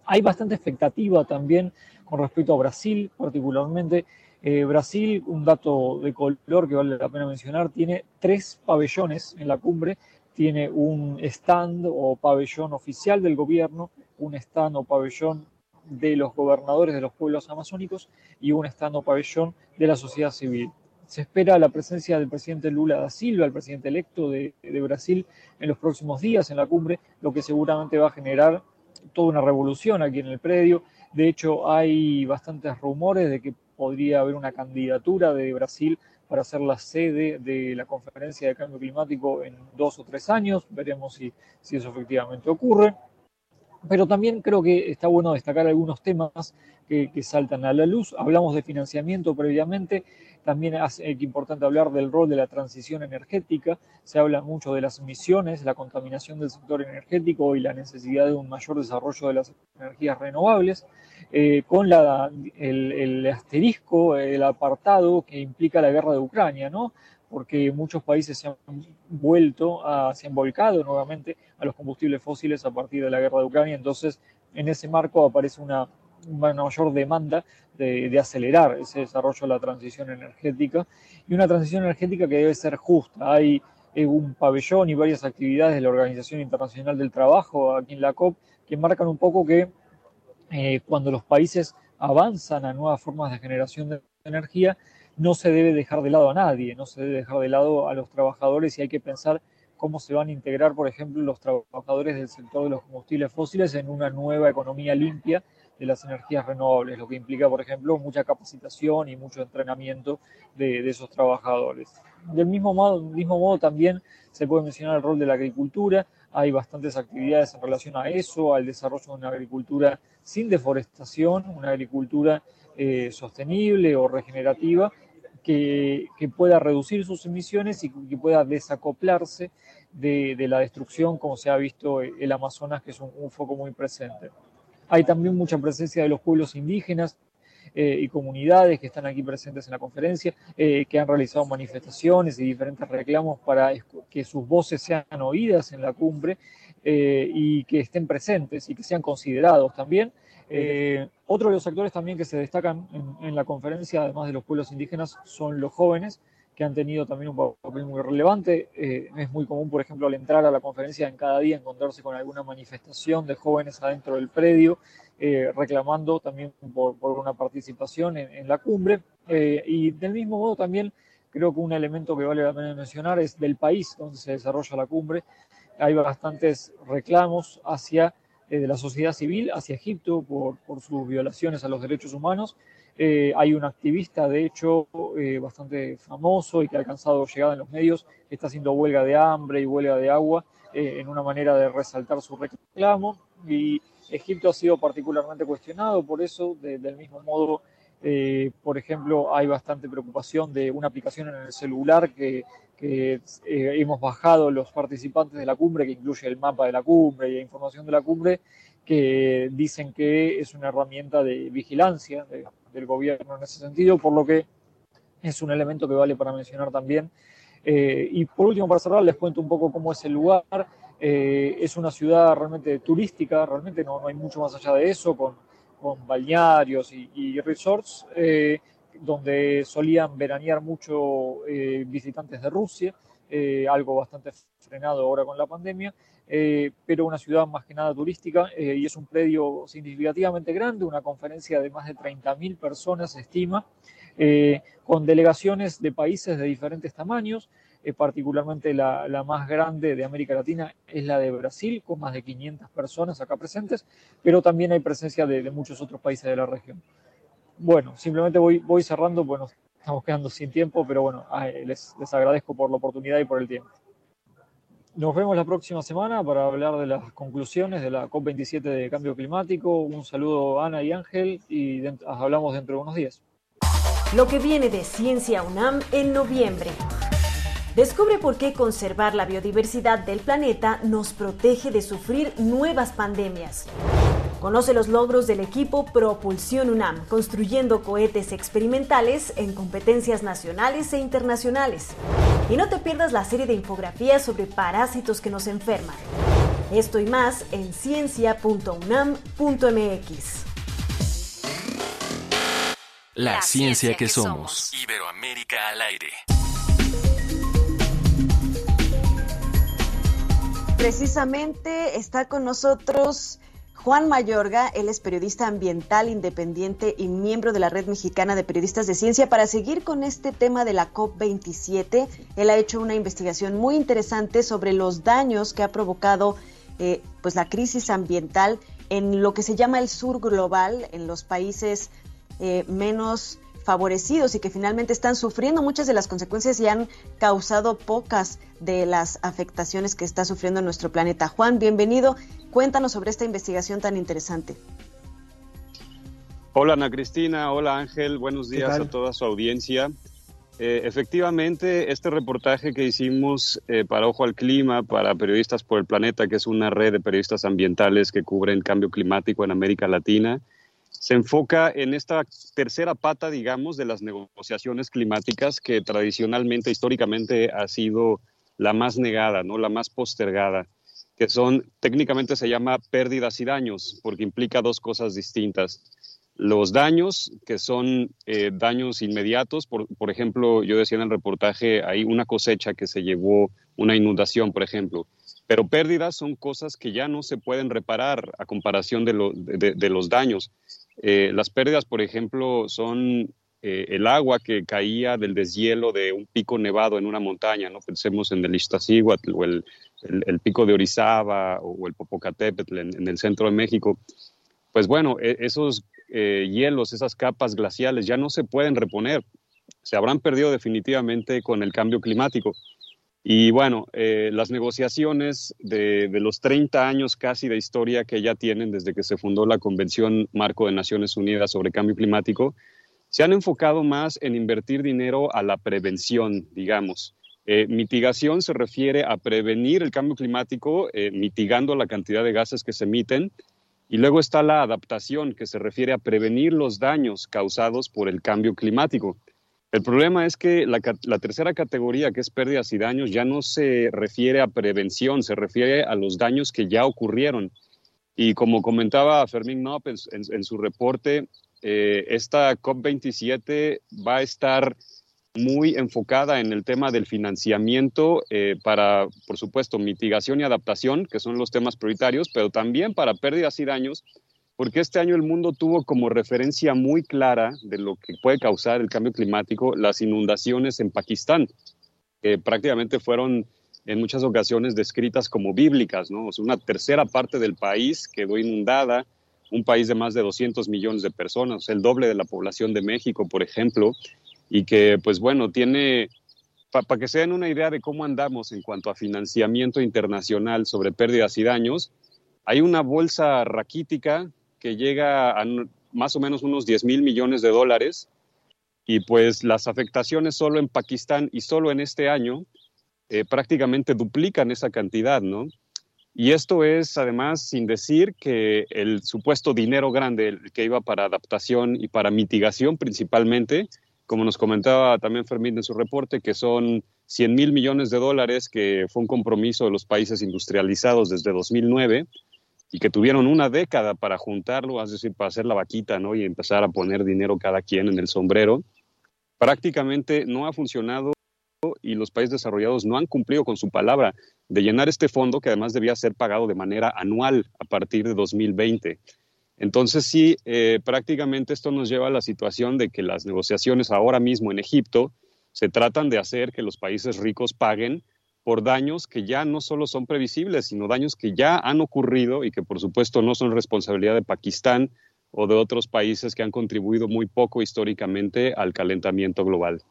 Hay bastante expectativa también con respecto a Brasil, particularmente. Eh, Brasil, un dato de color que vale la pena mencionar, tiene tres pabellones en la cumbre. Tiene un stand o pabellón oficial del gobierno, un stand o pabellón de los gobernadores de los pueblos amazónicos y un estando pabellón de la sociedad civil. Se espera la presencia del presidente Lula da Silva, el presidente electo de, de, Brasil, en los próximos días en la cumbre, lo que seguramente va a generar toda una revolución aquí en el predio. De hecho, hay bastantes rumores de que podría haber una candidatura de Brasil para ser la sede de la conferencia de cambio climático en dos o tres años. Veremos si, si eso efectivamente ocurre pero también creo que está bueno destacar algunos temas que, saltan a la luz. Hablamos de financiamiento previamente, también es importante hablar del rol de la transición energética, se habla mucho de las emisiones, la contaminación del sector energético y la necesidad de un mayor desarrollo de las energías renovables, eh, con la, el asterisco, el apartado que implica la guerra de Ucrania, ¿no? Porque muchos países se han vuelto, a, se han volcado nuevamente a los combustibles fósiles a partir de la guerra de Ucrania. Entonces, en ese marco aparece una, una mayor demanda de, acelerar ese desarrollo de la transición energética y una transición energética que debe ser justa. Hay eh, un pabellón y varias actividades de la Organización Internacional del Trabajo aquí en la COP que marcan un poco que eh, cuando los países avanzan a nuevas formas de generación de energía, no se debe dejar de lado a nadie, no se debe dejar de lado a los trabajadores y hay que pensar cómo se van a integrar, por ejemplo, los trabajadores del sector de los combustibles fósiles en una nueva economía limpia de las energías renovables, lo que implica, por ejemplo, mucha capacitación y mucho entrenamiento de, esos trabajadores. Del mismo modo, mismo modo, también se puede mencionar el rol de la agricultura. Hay bastantes actividades en relación a eso, al desarrollo de una agricultura sin deforestación, una agricultura eh, sostenible o regenerativa, que, pueda reducir sus emisiones y que pueda desacoplarse de, la destrucción, como se ha visto el Amazonas, que es un, un, foco muy presente. Hay también mucha presencia de los pueblos indígenas eh, y comunidades que están aquí presentes en la conferencia, eh, que han realizado manifestaciones y diferentes reclamos para que sus voces sean oídas en la cumbre eh, y que estén presentes y que sean considerados también. Eh, otro de los actores también que se destacan en, la conferencia, además de los pueblos indígenas, son los jóvenes, que han tenido también un papel muy relevante. Eh, es muy común, por ejemplo, al entrar a la conferencia en cada día encontrarse con alguna manifestación de jóvenes adentro del predio, eh, reclamando también por, por, una participación en, en la cumbre. Eh, y del mismo modo también creo que un elemento que vale la pena mencionar es del país donde se desarrolla la cumbre. Hay bastantes reclamos hacia de la sociedad civil hacia Egipto por, por, sus violaciones a los derechos humanos. Eh, hay un activista, de hecho, eh, bastante famoso y que ha alcanzado llegada en los medios, que está haciendo huelga de hambre y huelga de agua eh, en una manera de resaltar su reclamo. Y Egipto ha sido particularmente cuestionado por eso, de, del mismo modo. Eh, por ejemplo, hay bastante preocupación de una aplicación en el celular que, que eh, hemos bajado los participantes de la cumbre, que incluye el mapa de la cumbre y información de la cumbre, que dicen que es una herramienta de vigilancia de, del gobierno en ese sentido, por lo que es un elemento que vale para mencionar también. Eh, y por último, para cerrar, les cuento un poco cómo es el lugar. Eh, es una ciudad realmente turística, realmente no, hay mucho más allá de eso, con, con balnearios y, resorts, eh, donde solían veranear mucho visitantes de Rusia, algo bastante frenado ahora con la pandemia. pero una ciudad más que nada turística y es un predio significativamente grande, una conferencia de más de 30.000 personas se estima, eh, con delegaciones de países de diferentes tamaños, eh, particularmente la, más grande de América Latina es la de Brasil, con más de 500 personas acá presentes, pero también hay presencia de, muchos otros países de la región. Bueno, simplemente voy, voy cerrando, bueno, estamos quedando sin tiempo, pero bueno, les, les agradezco por la oportunidad y por el tiempo. Nos vemos la próxima semana para hablar de las conclusiones de la COP27 de cambio climático. Un saludo Ana y Ángel y hablamos dentro de unos días. Lo que viene de Ciencia UNAM en noviembre. Descubre por qué conservar la biodiversidad del planeta nos protege de sufrir nuevas pandemias. Conoce los logros del equipo Propulsión UNAM, construyendo cohetes experimentales en competencias nacionales e internacionales. Y no te pierdas la serie de infografías sobre parásitos que nos enferman. Esto y más en ciencia.unam.mx. La, ciencia, que, somos. Iberoamérica al aire. Precisamente está con nosotros Juan Mayorga, él es periodista ambiental independiente y miembro de la Red Mexicana de Periodistas de Ciencia. Para seguir con este tema de la COP27, él ha hecho una investigación muy interesante sobre los daños que ha provocado eh, pues la crisis ambiental en lo que se llama el sur global, en los países eh, menos favorecidos y que finalmente están sufriendo muchas de las consecuencias y han causado pocas de las afectaciones que está sufriendo nuestro planeta. Juan, bienvenido. Cuéntanos sobre esta investigación tan interesante. Hola Ana Cristina, hola Ángel, buenos días a toda su audiencia. Eh, efectivamente, este reportaje que hicimos eh, para Ojo al Clima, para Periodistas por el Planeta, que es una red de periodistas ambientales que cubren cambio climático en América Latina, se enfoca en esta tercera pata, digamos, de las negociaciones climáticas que tradicionalmente, históricamente, ha sido la más negada, ¿no? la más postergada, que son, técnicamente se llama pérdidas y daños, porque implica dos cosas distintas. Los daños, que son eh, daños inmediatos, por, por, ejemplo, yo decía en el reportaje, hay una cosecha que se llevó una inundación, por ejemplo, pero pérdidas son cosas que ya no se pueden reparar a comparación de, de los daños. Eh, las pérdidas, por ejemplo, son eh, el agua que caía del deshielo de un pico nevado en una montaña, ¿no? Pensemos en el Iztaccíhuatl o el, el, pico de Orizaba o el Popocatépetl en, el centro de México. Pues bueno, e, esos eh, hielos, esas capas glaciales ya no se pueden reponer. Se habrán perdido definitivamente con el cambio climático. Y bueno, eh, las negociaciones de, los 30 años casi de historia que ya tienen desde que se fundó la Convención Marco de Naciones Unidas sobre Cambio Climático, se han enfocado más en invertir dinero a la prevención, digamos. Eh, mitigación se refiere a prevenir el cambio climático, eh, mitigando la cantidad de gases que se emiten. Y luego está la adaptación, que se refiere a prevenir los daños causados por el cambio climático. El problema es que la, tercera categoría, que es pérdidas y daños, ya no se refiere a prevención, se refiere a los daños que ya ocurrieron. Y como comentaba Fermín Knopp en, su reporte, eh, esta COP27 va a estar muy enfocada en el tema del financiamiento eh, para, por supuesto, mitigación y adaptación, que son los temas prioritarios, pero también para pérdidas y daños, porque este año el mundo tuvo como referencia muy clara de lo que puede causar el cambio climático las inundaciones en Pakistán, que prácticamente fueron en muchas ocasiones descritas como bíblicas, ¿no? una tercera parte del país quedó inundada, un país de más de 200 millones de personas, el doble de la población de México, por ejemplo, y que, pues bueno, tiene, para que se den una idea de cómo andamos en cuanto a financiamiento internacional sobre pérdidas y daños, hay una bolsa raquítica que llega a más o menos unos 10 mil millones de dólares y pues las afectaciones solo en Pakistán y solo en este año eh, prácticamente duplican esa cantidad, ¿no? Y esto es además sin decir que el supuesto dinero grande que iba para adaptación y para mitigación principalmente como nos comentaba también Fermín en su reporte, que son 100 mil millones de dólares, que fue un compromiso de los países industrializados desde 2009 y que tuvieron una década para juntarlo, es decir, para hacer la vaquita, ¿no? Y empezar a poner dinero cada quien en el sombrero. Prácticamente no ha funcionado y los países desarrollados no han cumplido con su palabra de llenar este fondo que además debía ser pagado de manera anual a partir de 2020. Entonces sí, eh, prácticamente esto nos lleva a la situación de que las negociaciones ahora mismo en Egipto se tratan de hacer que los países ricos paguen por daños que ya no solo son previsibles, sino daños que ya han ocurrido y que por supuesto no son responsabilidad de Pakistán o de otros países que han contribuido muy poco históricamente al calentamiento global.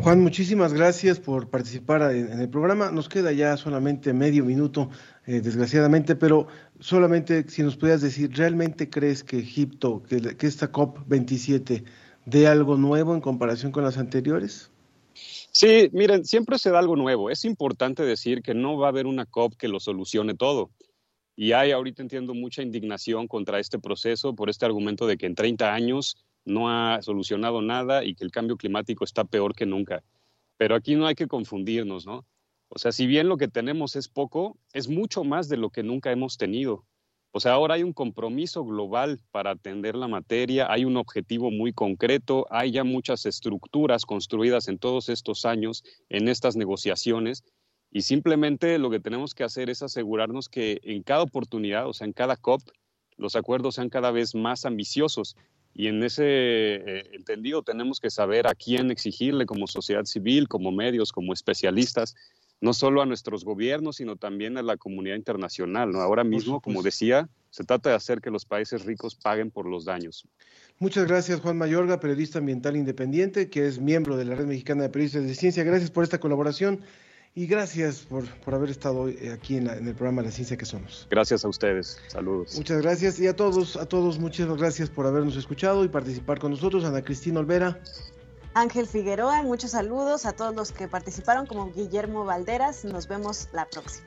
Juan, muchísimas gracias por participar en el programa. Nos queda ya solamente medio minuto, eh, desgraciadamente, pero solamente si nos pudieras decir, ¿realmente crees que Egipto, que, esta COP27 dé algo nuevo en comparación con las anteriores? Sí, miren, siempre se da algo nuevo. Es importante decir que no va a haber una COP que lo solucione todo. Y hay ahorita entiendo mucha indignación contra este proceso por este argumento de que en 30 años no ha solucionado nada y que el cambio climático está peor que nunca. Pero aquí no hay que confundirnos, ¿no? O sea, si bien lo que tenemos es poco, es mucho más de lo que nunca hemos tenido. O sea, ahora hay un compromiso global para atender la materia, hay un objetivo muy concreto, hay ya muchas estructuras construidas en todos estos años en estas negociaciones y simplemente lo que tenemos que hacer es asegurarnos que en cada oportunidad, o sea, en cada COP, los acuerdos sean cada vez más ambiciosos. Y en ese eh, entendido tenemos que saber a quién exigirle como sociedad civil, como medios, como especialistas, no solo a nuestros gobiernos, sino también a la comunidad internacional. ¿no? Ahora mismo, como decía, se trata de hacer que los países ricos paguen por los daños. Muchas gracias, Juan Mayorga, periodista ambiental independiente, que es miembro de la Red Mexicana de Periodistas de Ciencia. Gracias por esta colaboración y gracias por, por haber estado hoy aquí en, en, el programa La Ciencia que Somos. Gracias a ustedes. Saludos. Muchas gracias y a todos, a todos, muchas gracias por habernos escuchado y participar con nosotros. Ana Cristina Olvera. Ángel Figueroa, muchos saludos a todos los que participaron, como Guillermo Valderas. Nos vemos la próxima.